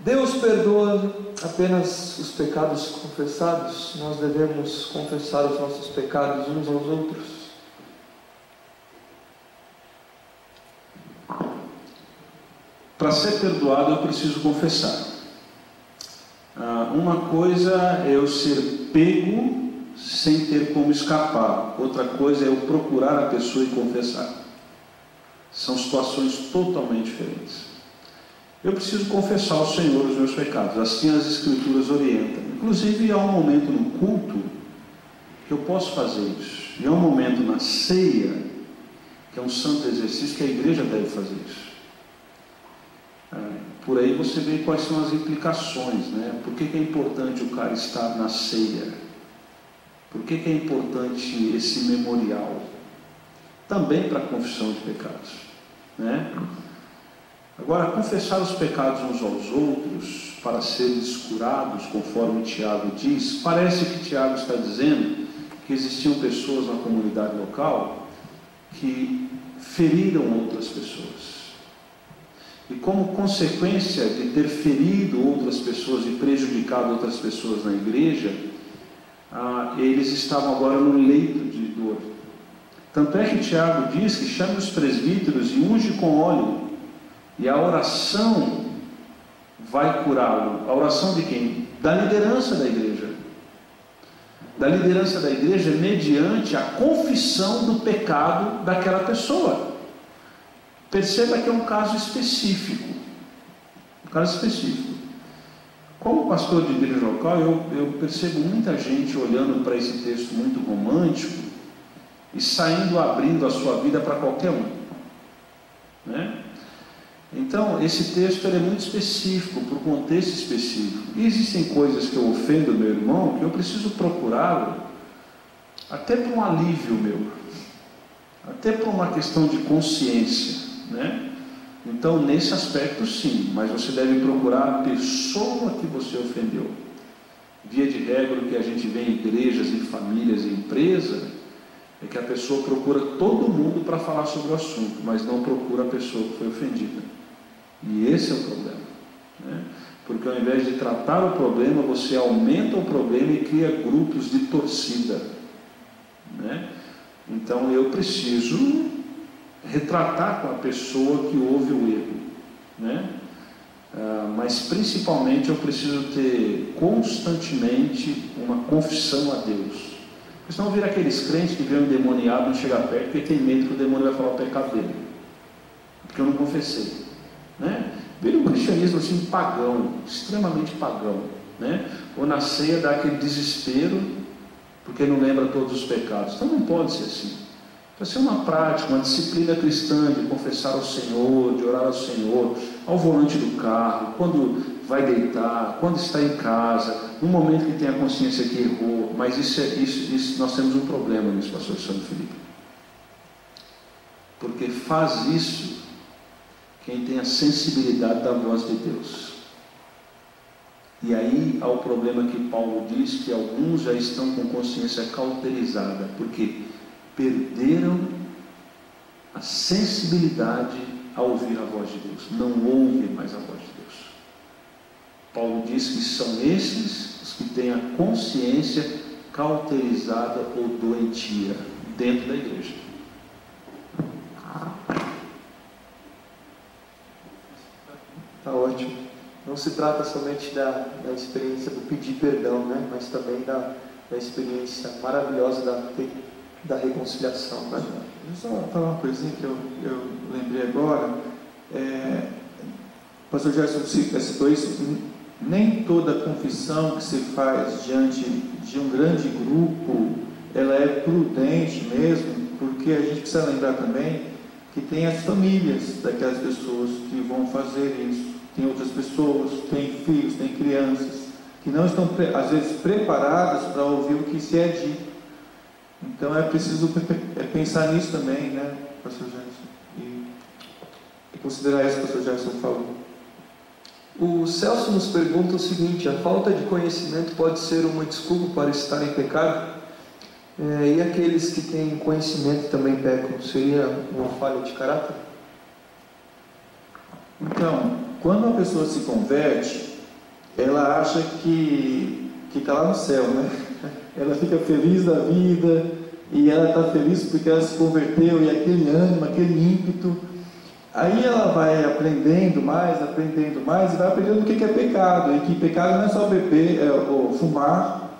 Deus perdoa apenas os pecados confessados, nós devemos confessar os nossos pecados uns aos outros. Para ser perdoado, eu preciso confessar. Ah, uma coisa é eu ser pego sem ter como escapar, outra coisa é eu procurar a pessoa e confessar. São situações totalmente diferentes eu preciso confessar ao Senhor os meus pecados. Assim as Escrituras orientam. Inclusive, há um momento no culto que eu posso fazer isso. E há um momento na ceia, que é um santo exercício, que a igreja deve fazer isso. Por aí você vê quais são as implicações, né? Por que, que é importante o cara estar na ceia? Por que, que é importante esse memorial? Também para a confissão de pecados, né? Agora, confessar os pecados uns aos outros para serem curados, conforme Tiago diz, parece que Tiago está dizendo que existiam pessoas na comunidade local que feriram outras pessoas. E como consequência de ter ferido outras pessoas e prejudicado outras pessoas na igreja, ah, eles estavam agora no leito de dor. Tanto é que Tiago diz que chame os presbíteros e unge com óleo e a oração vai curá-lo. A oração de quem? Da liderança da igreja. Da liderança da igreja mediante a confissão do pecado daquela pessoa. Perceba que é um caso específico. Um caso específico. Como pastor de igreja local, eu, eu percebo muita gente olhando para esse texto muito romântico e saindo abrindo a sua vida para qualquer um. Né? Então, esse texto é muito específico, para o contexto específico. E existem coisas que eu ofendo meu irmão que eu preciso procurá-lo, até para um alívio meu, até para uma questão de consciência. Né? Então, nesse aspecto, sim, mas você deve procurar a pessoa que você ofendeu. Via de regra, o que a gente vê em igrejas, em famílias, em empresas, é que a pessoa procura todo mundo para falar sobre o assunto, mas não procura a pessoa que foi ofendida. E esse é o problema. Né? Porque ao invés de tratar o problema, você aumenta o problema e cria grupos de torcida. Né? Então eu preciso retratar com a pessoa que houve o erro. Né? Ah, mas principalmente eu preciso ter constantemente uma confissão a Deus. Porque senão vira aqueles crentes que vê um endemoniado não chega perto porque tem medo que o demônio vai falar o pecado dele. Porque eu não confessei. Né? Vira um cristianismo assim pagão, extremamente pagão. Né? Ou na ceia dá aquele desespero porque não lembra todos os pecados. Então não pode ser assim. Vai ser uma prática, uma disciplina cristã de confessar ao Senhor, de orar ao Senhor, ao volante do carro, quando vai deitar, quando está em casa, no momento que tem a consciência que errou. Mas isso, é, isso, isso nós temos um problema nisso, pastor Santo Felipe. Porque faz isso quem tem a sensibilidade da voz de Deus. E aí há o problema que Paulo diz que alguns já estão com consciência cauterizada, porque perderam a sensibilidade a ouvir a voz de Deus, não ouvem mais a voz de Deus. Paulo diz que são esses os que têm a consciência cauterizada ou doentia dentro da igreja. Está ótimo. Não se trata somente da, da experiência do pedir perdão, né? mas também da, da experiência maravilhosa da da reconciliação. Né? Só falar uma coisinha que eu, eu lembrei agora. É, o pastor Gerson citou isso. Nem toda confissão que se faz diante de um grande grupo, ela é prudente mesmo, porque a gente precisa lembrar também que tem as famílias daquelas pessoas que vão fazer isso. Tem outras pessoas, tem filhos, tem crianças, que não estão, às vezes, preparadas para ouvir o que se é dito. Então é preciso é pensar nisso também, né, pastor Gerson? E, e considerar isso que o pastor Gerson falou. O Celso nos pergunta o seguinte: a falta de conhecimento pode ser uma desculpa para estar em pecado? É, e aqueles que têm conhecimento também pecam? Seria uma falha de caráter? Então, quando uma pessoa se converte, ela acha que está lá no céu, né? Ela fica feliz da vida e ela está feliz porque ela se converteu e aquele ânimo, aquele ímpeto. Aí ela vai aprendendo mais, aprendendo mais e vai aprendendo o que é pecado. E que pecado não é só beber, é, ou fumar,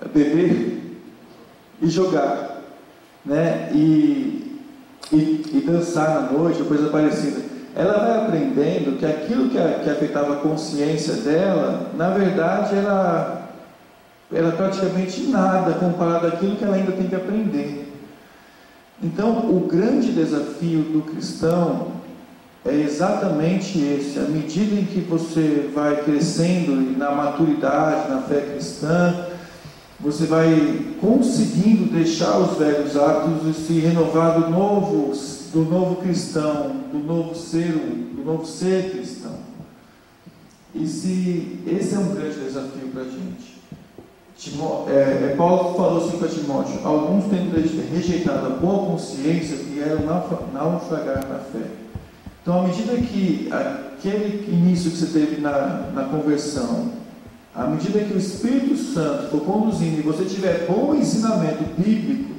é beber e jogar, né? E, e, e dançar na noite, ou coisa parecida. Ela vai aprendendo que aquilo que, a, que afetava a consciência dela, na verdade, era era praticamente nada comparado àquilo que ela ainda tem que aprender. Então, o grande desafio do cristão é exatamente esse. À medida em que você vai crescendo na maturidade, na fé cristã, você vai conseguindo deixar os velhos hábitos e se renovar do novo, do novo cristão, do novo ser, do novo ser cristão. E se esse é um grande desafio para a gente. É, é, Paulo falou assim para Timóteo: alguns têm rejeitado a boa consciência e eram naufragar na fé. Então, à medida que aquele início que você teve na, na conversão, à medida que o Espírito Santo for conduzindo e você tiver bom ensinamento bíblico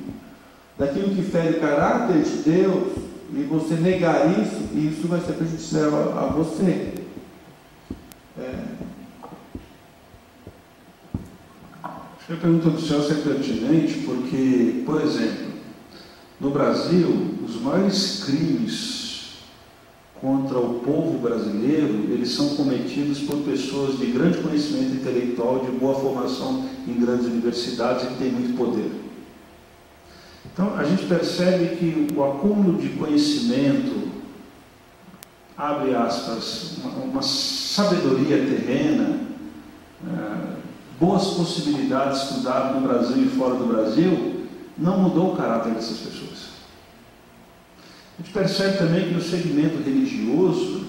daquilo que fere o caráter de Deus, e você negar isso, isso vai ser prejudicial a, a você. É, A pergunta do Celso é pertinente porque, por exemplo, no Brasil, os maiores crimes contra o povo brasileiro, eles são cometidos por pessoas de grande conhecimento intelectual, de boa formação em grandes universidades e que têm muito poder. Então, a gente percebe que o acúmulo de conhecimento, abre aspas, uma, uma sabedoria terrena, uh, boas possibilidades de estudar no Brasil e fora do Brasil, não mudou o caráter dessas pessoas. A gente percebe também que no segmento religioso,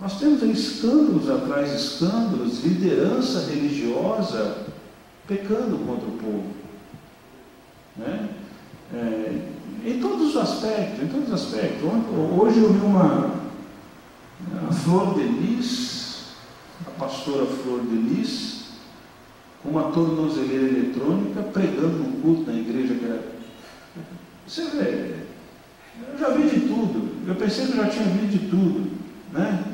nós temos escândalos atrás de escândalos, liderança religiosa pecando contra o povo. Né? É, em todos os aspectos, em todos os aspectos. Hoje eu vi uma a Flor de Lis, a pastora Flor de Lis, com uma tornozeleira eletrônica pregando um culto na igreja que era. Você vê, eu já vi de tudo. Eu pensei que eu já tinha visto de tudo, né?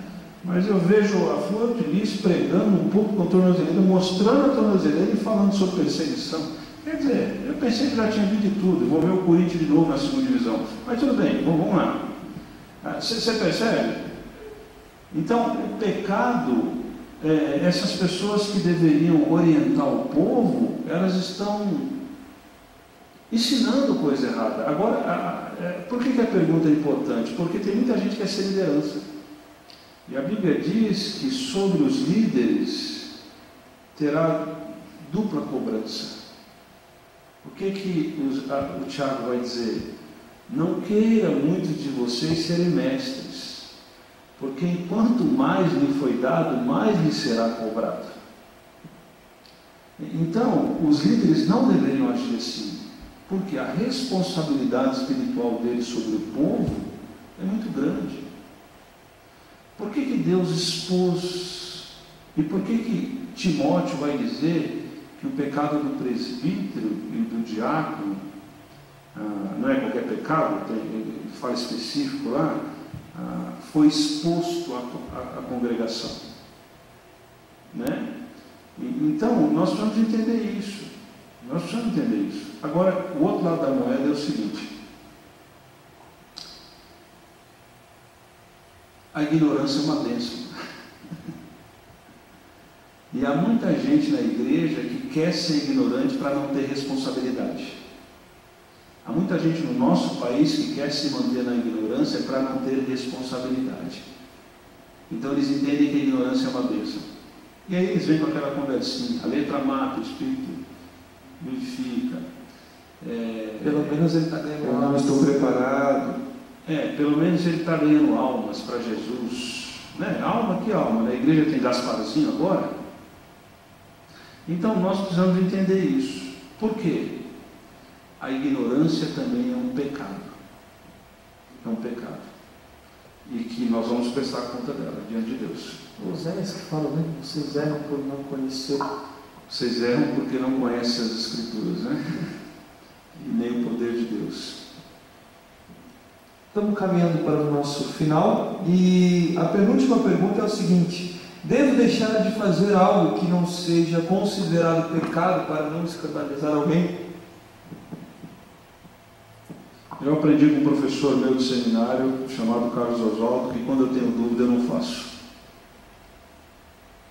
Mas eu vejo a Flor de Lis pregando um pouco com a tornozeleira, mostrando a tornozeleira e falando sobre perseguição. Quer dizer, eu pensei que já tinha visto de tudo. Vou ver o Corinthians de novo na segunda divisão. Mas tudo bem, vamos lá. Você ah, percebe? Então, o pecado, é, essas pessoas que deveriam orientar o povo, elas estão ensinando coisa errada. Agora, a, a, é, por que, que a pergunta é importante? Porque tem muita gente que quer ser liderança. E a Bíblia diz que sobre os líderes terá dupla cobrança. O que, que o, a, o Tiago vai dizer? Não queira muitos de vocês serem mestres, porque enquanto mais lhe foi dado, mais lhe será cobrado. Então, os líderes não deveriam agir assim, porque a responsabilidade espiritual deles sobre o povo é muito grande. Por que, que Deus expôs? E por que, que Timóteo vai dizer que o pecado do presbítero e do diácono ah, não é qualquer pecado, tem, ele fala específico lá, foi exposto à, congregação. Né? E, então, nós precisamos entender isso. Nós precisamos entender isso. Agora, o outro lado da moeda é o seguinte: a ignorância é uma bênção. E há muita gente na igreja que quer ser ignorante para não ter responsabilidade. Há muita gente no nosso país que quer se manter na ignorância para não ter responsabilidade. Então eles entendem que a ignorância é uma bênção. E aí eles vêm com aquela conversinha, a letra mata, o espírito vivifica. É, pelo menos ele está ganhando. Eu não estou preparado. É, pelo menos ele está ganhando almas para Jesus. Né? Alma que alma, né? a igreja tem Gasparzinho agora. Então nós precisamos entender isso. Por quê? A ignorância também é um pecado. É um pecado. E que nós vamos prestar conta dela diante de Deus. Oséias que fala, né? Vocês erram por não conhecer. Vocês erram porque não conhecem as Escrituras, né? E nem o poder de Deus. Estamos caminhando para o nosso final e a penúltima pergunta é o seguinte: devo deixar de fazer algo que não seja considerado pecado para não escandalizar alguém? Eu aprendi com um professor meu de seminário, chamado Carlos Oswaldo, que quando eu tenho dúvida eu não faço.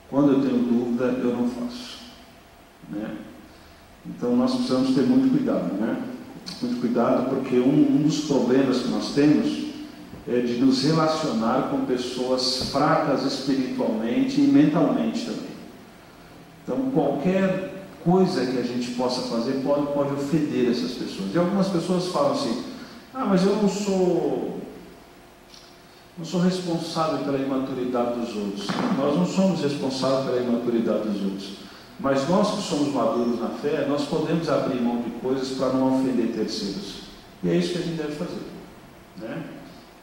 Quando eu tenho dúvida eu não faço. Né? Então nós precisamos ter muito cuidado, né? muito cuidado, porque um, um dos problemas que nós temos é de nos relacionar com pessoas fracas espiritualmente e mentalmente também. Então, qualquer coisa que a gente possa fazer pode, pode ofender essas pessoas. E algumas pessoas falam assim: ah, mas eu não sou, não sou responsável pela imaturidade dos outros. Nós não somos responsáveis pela imaturidade dos outros. Mas nós que somos maduros na fé, nós podemos abrir mão de coisas para não ofender terceiros. E é isso que a gente deve fazer. Né?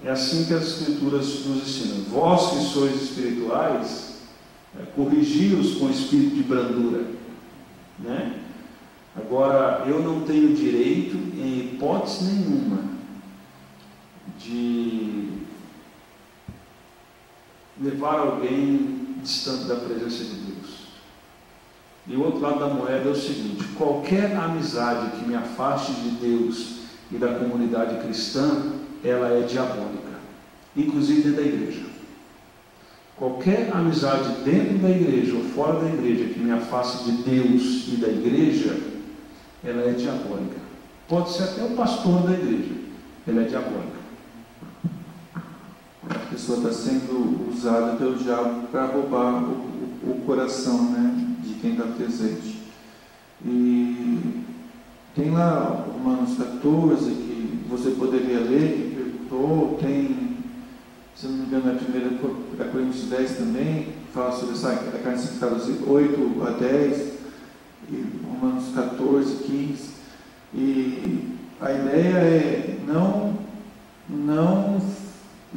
É assim que as Escrituras nos ensinam. Vós que sois espirituais, é, corrigi-os com espírito de brandura. Né? Agora, eu não tenho direito, em hipótese nenhuma, de levar alguém distante da presença de Deus. E o outro lado da moeda é o seguinte: qualquer amizade que me afaste de Deus e da comunidade cristã, ela é diabólica, inclusive dentro da igreja. Qualquer amizade dentro da igreja ou fora da igreja que me afaste de Deus e da igreja, ela é diabólica. Pode ser até o pastor da igreja, ela é diabólica. Pessoa está sendo usada pelo diabo para roubar o, o, coração, né? quem está presente. E tem lá Romanos 14 que você poderia ler, que perguntou, tem, se não me engano, a 1 Coríntios 10 também, fala sobre essa, a carne santificada 8 a 10, e Romanos 14, 15. E a ideia é não, não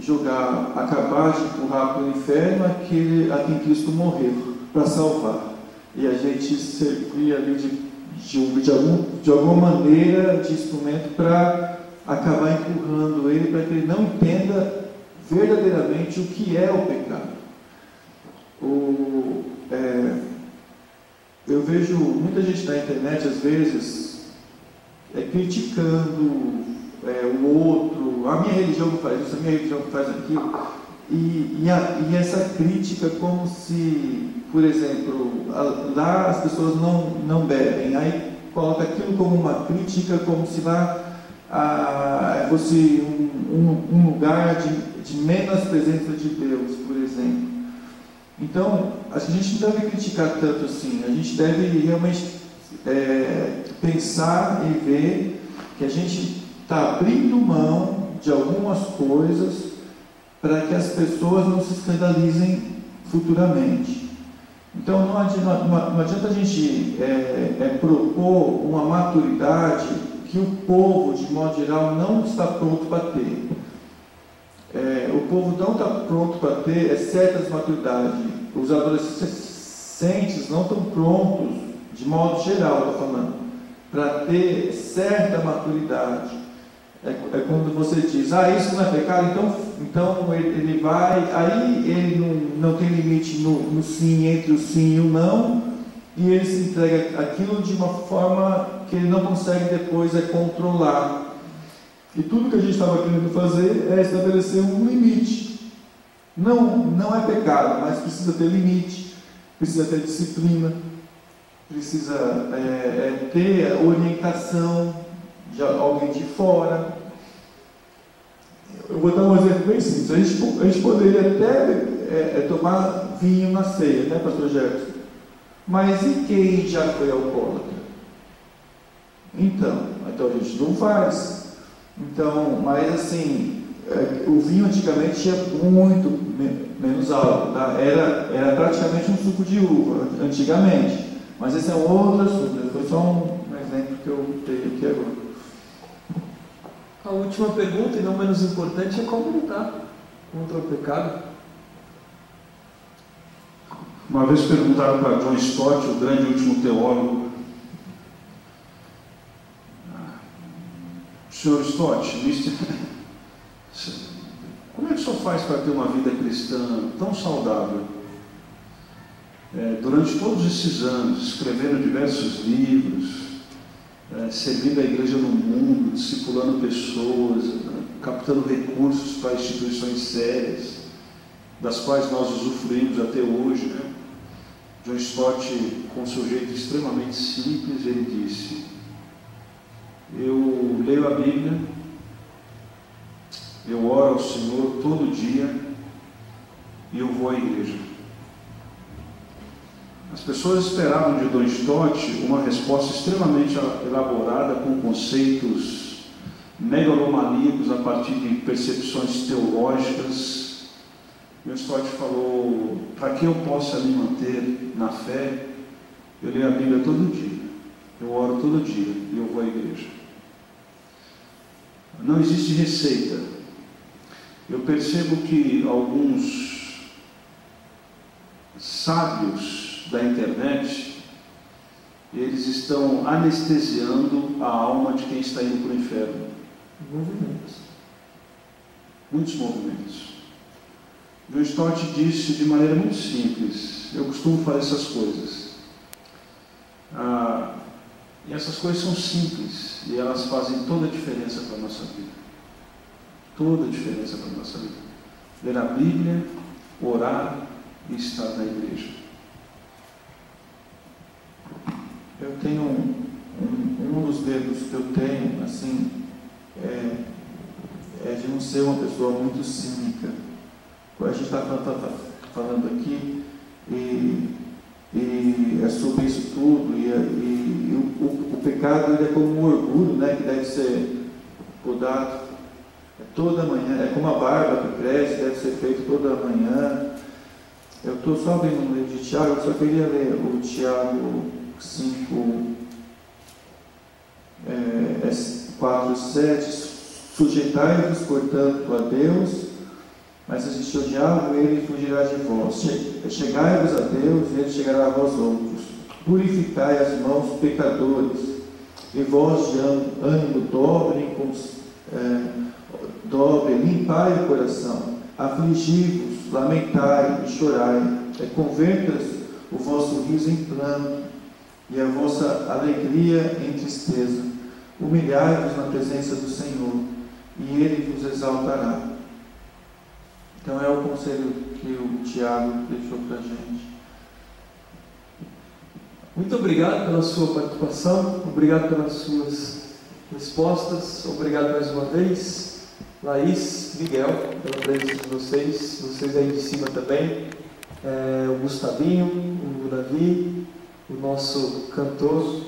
jogar, acabar de empurrar para o inferno aquele a quem Cristo morreu para salvar. E a gente servir ali de, de, de, algum, de alguma maneira de instrumento para acabar empurrando ele para que ele não entenda verdadeiramente o que é o pecado. O, é, eu vejo muita gente na internet, às vezes, é, criticando é, o outro, a minha religião não faz isso, a minha religião não faz aquilo, e, e, a, e essa crítica como se, por exemplo, a, lá as pessoas não, não bebem, aí coloca aquilo como uma crítica, como se lá a, fosse um, um, um lugar de, de menos presença de Deus, por exemplo. Então, a gente não deve criticar tanto assim, a gente deve realmente é, pensar e ver que a gente está abrindo mão de algumas coisas para que as pessoas não se escandalizem futuramente. Então, não adianta, não adianta a gente é, é, propor uma maturidade que o povo, de modo geral, não está pronto para ter. É, o povo não está pronto para ter é certas maturidades. Os adolescentes não estão prontos, de modo geral, estou falando, para ter certa maturidade. É, é, quando você diz, ah, isso não é pecado, então, então ele, ele vai, aí ele não, não tem limite no, no sim, entre o sim e o não, e ele se entrega aquilo de uma forma que ele não consegue depois é controlar. E tudo que a gente estava querendo fazer é estabelecer um limite. Não, não é pecado, mas precisa ter limite, precisa ter disciplina, precisa é, é, ter orientação de alguém de fora. Eu vou dar um exemplo bem simples. A gente, a gente poderia até é, é tomar vinho na ceia, né, Pastor Jefferson? Mas e quem já foi alcoólatra? Então, então a gente não faz. Então, mas assim, é, o vinho antigamente tinha muito menos álcool, tá? era, era praticamente um suco de uva, antigamente. Mas esse é um outro assunto, foi só um exemplo que eu dei. A última pergunta, e não menos importante, é como lutar contra o pecado. Uma vez perguntaram para John Stott, o grande último teólogo, Senhor Stott, como é que o senhor faz para ter uma vida cristã tão saudável? É, durante todos esses anos, escrevendo diversos livros, é, servindo a igreja no mundo, discipulando pessoas, né, captando recursos para instituições sérias, das quais nós usufruímos até hoje. Né? John Stott, com seu jeito extremamente simples, ele disse: eu leio a Bíblia, eu oro ao Senhor todo dia e eu vou à igreja. As pessoas esperavam de Don Stott uma resposta extremamente elaborada com conceitos megalomaníacos a partir de percepções teológicas. Don Stott falou: para que eu possa me manter na fé, eu leio a Bíblia todo dia, eu oro todo dia e eu vou à igreja. Não existe receita. Eu percebo que alguns sábios da internet, eles estão anestesiando a alma de quem está indo para o inferno. Movimentos. Muitos movimentos. John Stott disse de maneira muito simples, eu costumo fazer essas coisas. Ah, e essas coisas são simples e elas fazem toda a diferença para a nossa vida. Toda a diferença para a nossa vida. Ler a Bíblia, orar e estar na igreja. Eu tenho um, um, dos dedos que eu tenho, assim, é, é de não ser uma pessoa muito cínica. A gente está falando, falando aqui e e é sobre isso tudo, e, e, e o, o, o, pecado é como um orgulho, né, que deve ser podado é toda manhã, é como a barba que cresce, deve ser feito toda manhã. Eu estou só abrindo um livro de Tiago, eu só queria ler o Tiago 5, é, é, 4, 7. Sujeitai-vos, portanto, a Deus, mas se existe o diabo, ele fugirá de vós. Chegai-vos a Deus, e ele chegará a vós outros. Purificai as mãos pecadores, e vós de ânimo dobre, é, dobre, limpai o coração, afligi-vos, lamentai e chorai, é, convertas o vosso riso em pranto, e a vossa alegria em tristeza. Humilhai-vos na presença do Senhor, e Ele vos exaltará. Então é o conselho que o Tiago deixou para a gente. Muito obrigado pela sua participação, obrigado pelas suas respostas, obrigado mais uma vez, Laís, Miguel, pela presença de vocês, vocês aí de cima também, é, o Gustavinho, o Davi, o nosso cantor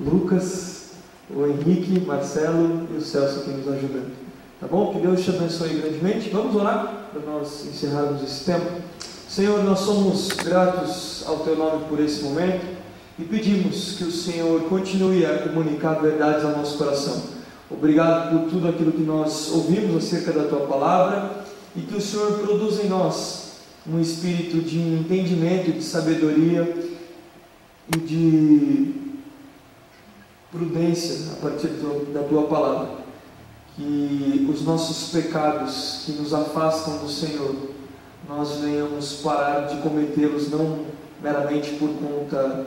Lucas, o Henrique, Marcelo e o Celso aqui nos ajudando. Tá bom? Que Deus te abençoe grandemente. Vamos orar para nós encerrarmos esse tempo. Senhor, nós somos gratos ao Teu nome por esse momento e pedimos que o Senhor continue a comunicar verdades ao nosso coração. Obrigado por tudo aquilo que nós ouvimos acerca da Tua palavra e que o Senhor produza em nós um espírito de entendimento e de sabedoria e de prudência a partir da tua palavra. Que os nossos pecados que nos afastam do Senhor, nós venhamos parar de cometê-los não meramente por conta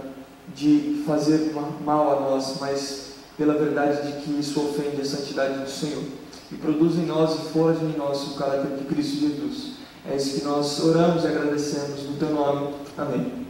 de fazer mal a nós, mas pela verdade de que isso ofende a santidade do Senhor. E produz em nós e forja em nós o caráter de Cristo Jesus. É isso que nós oramos e agradecemos no teu nome. Amém.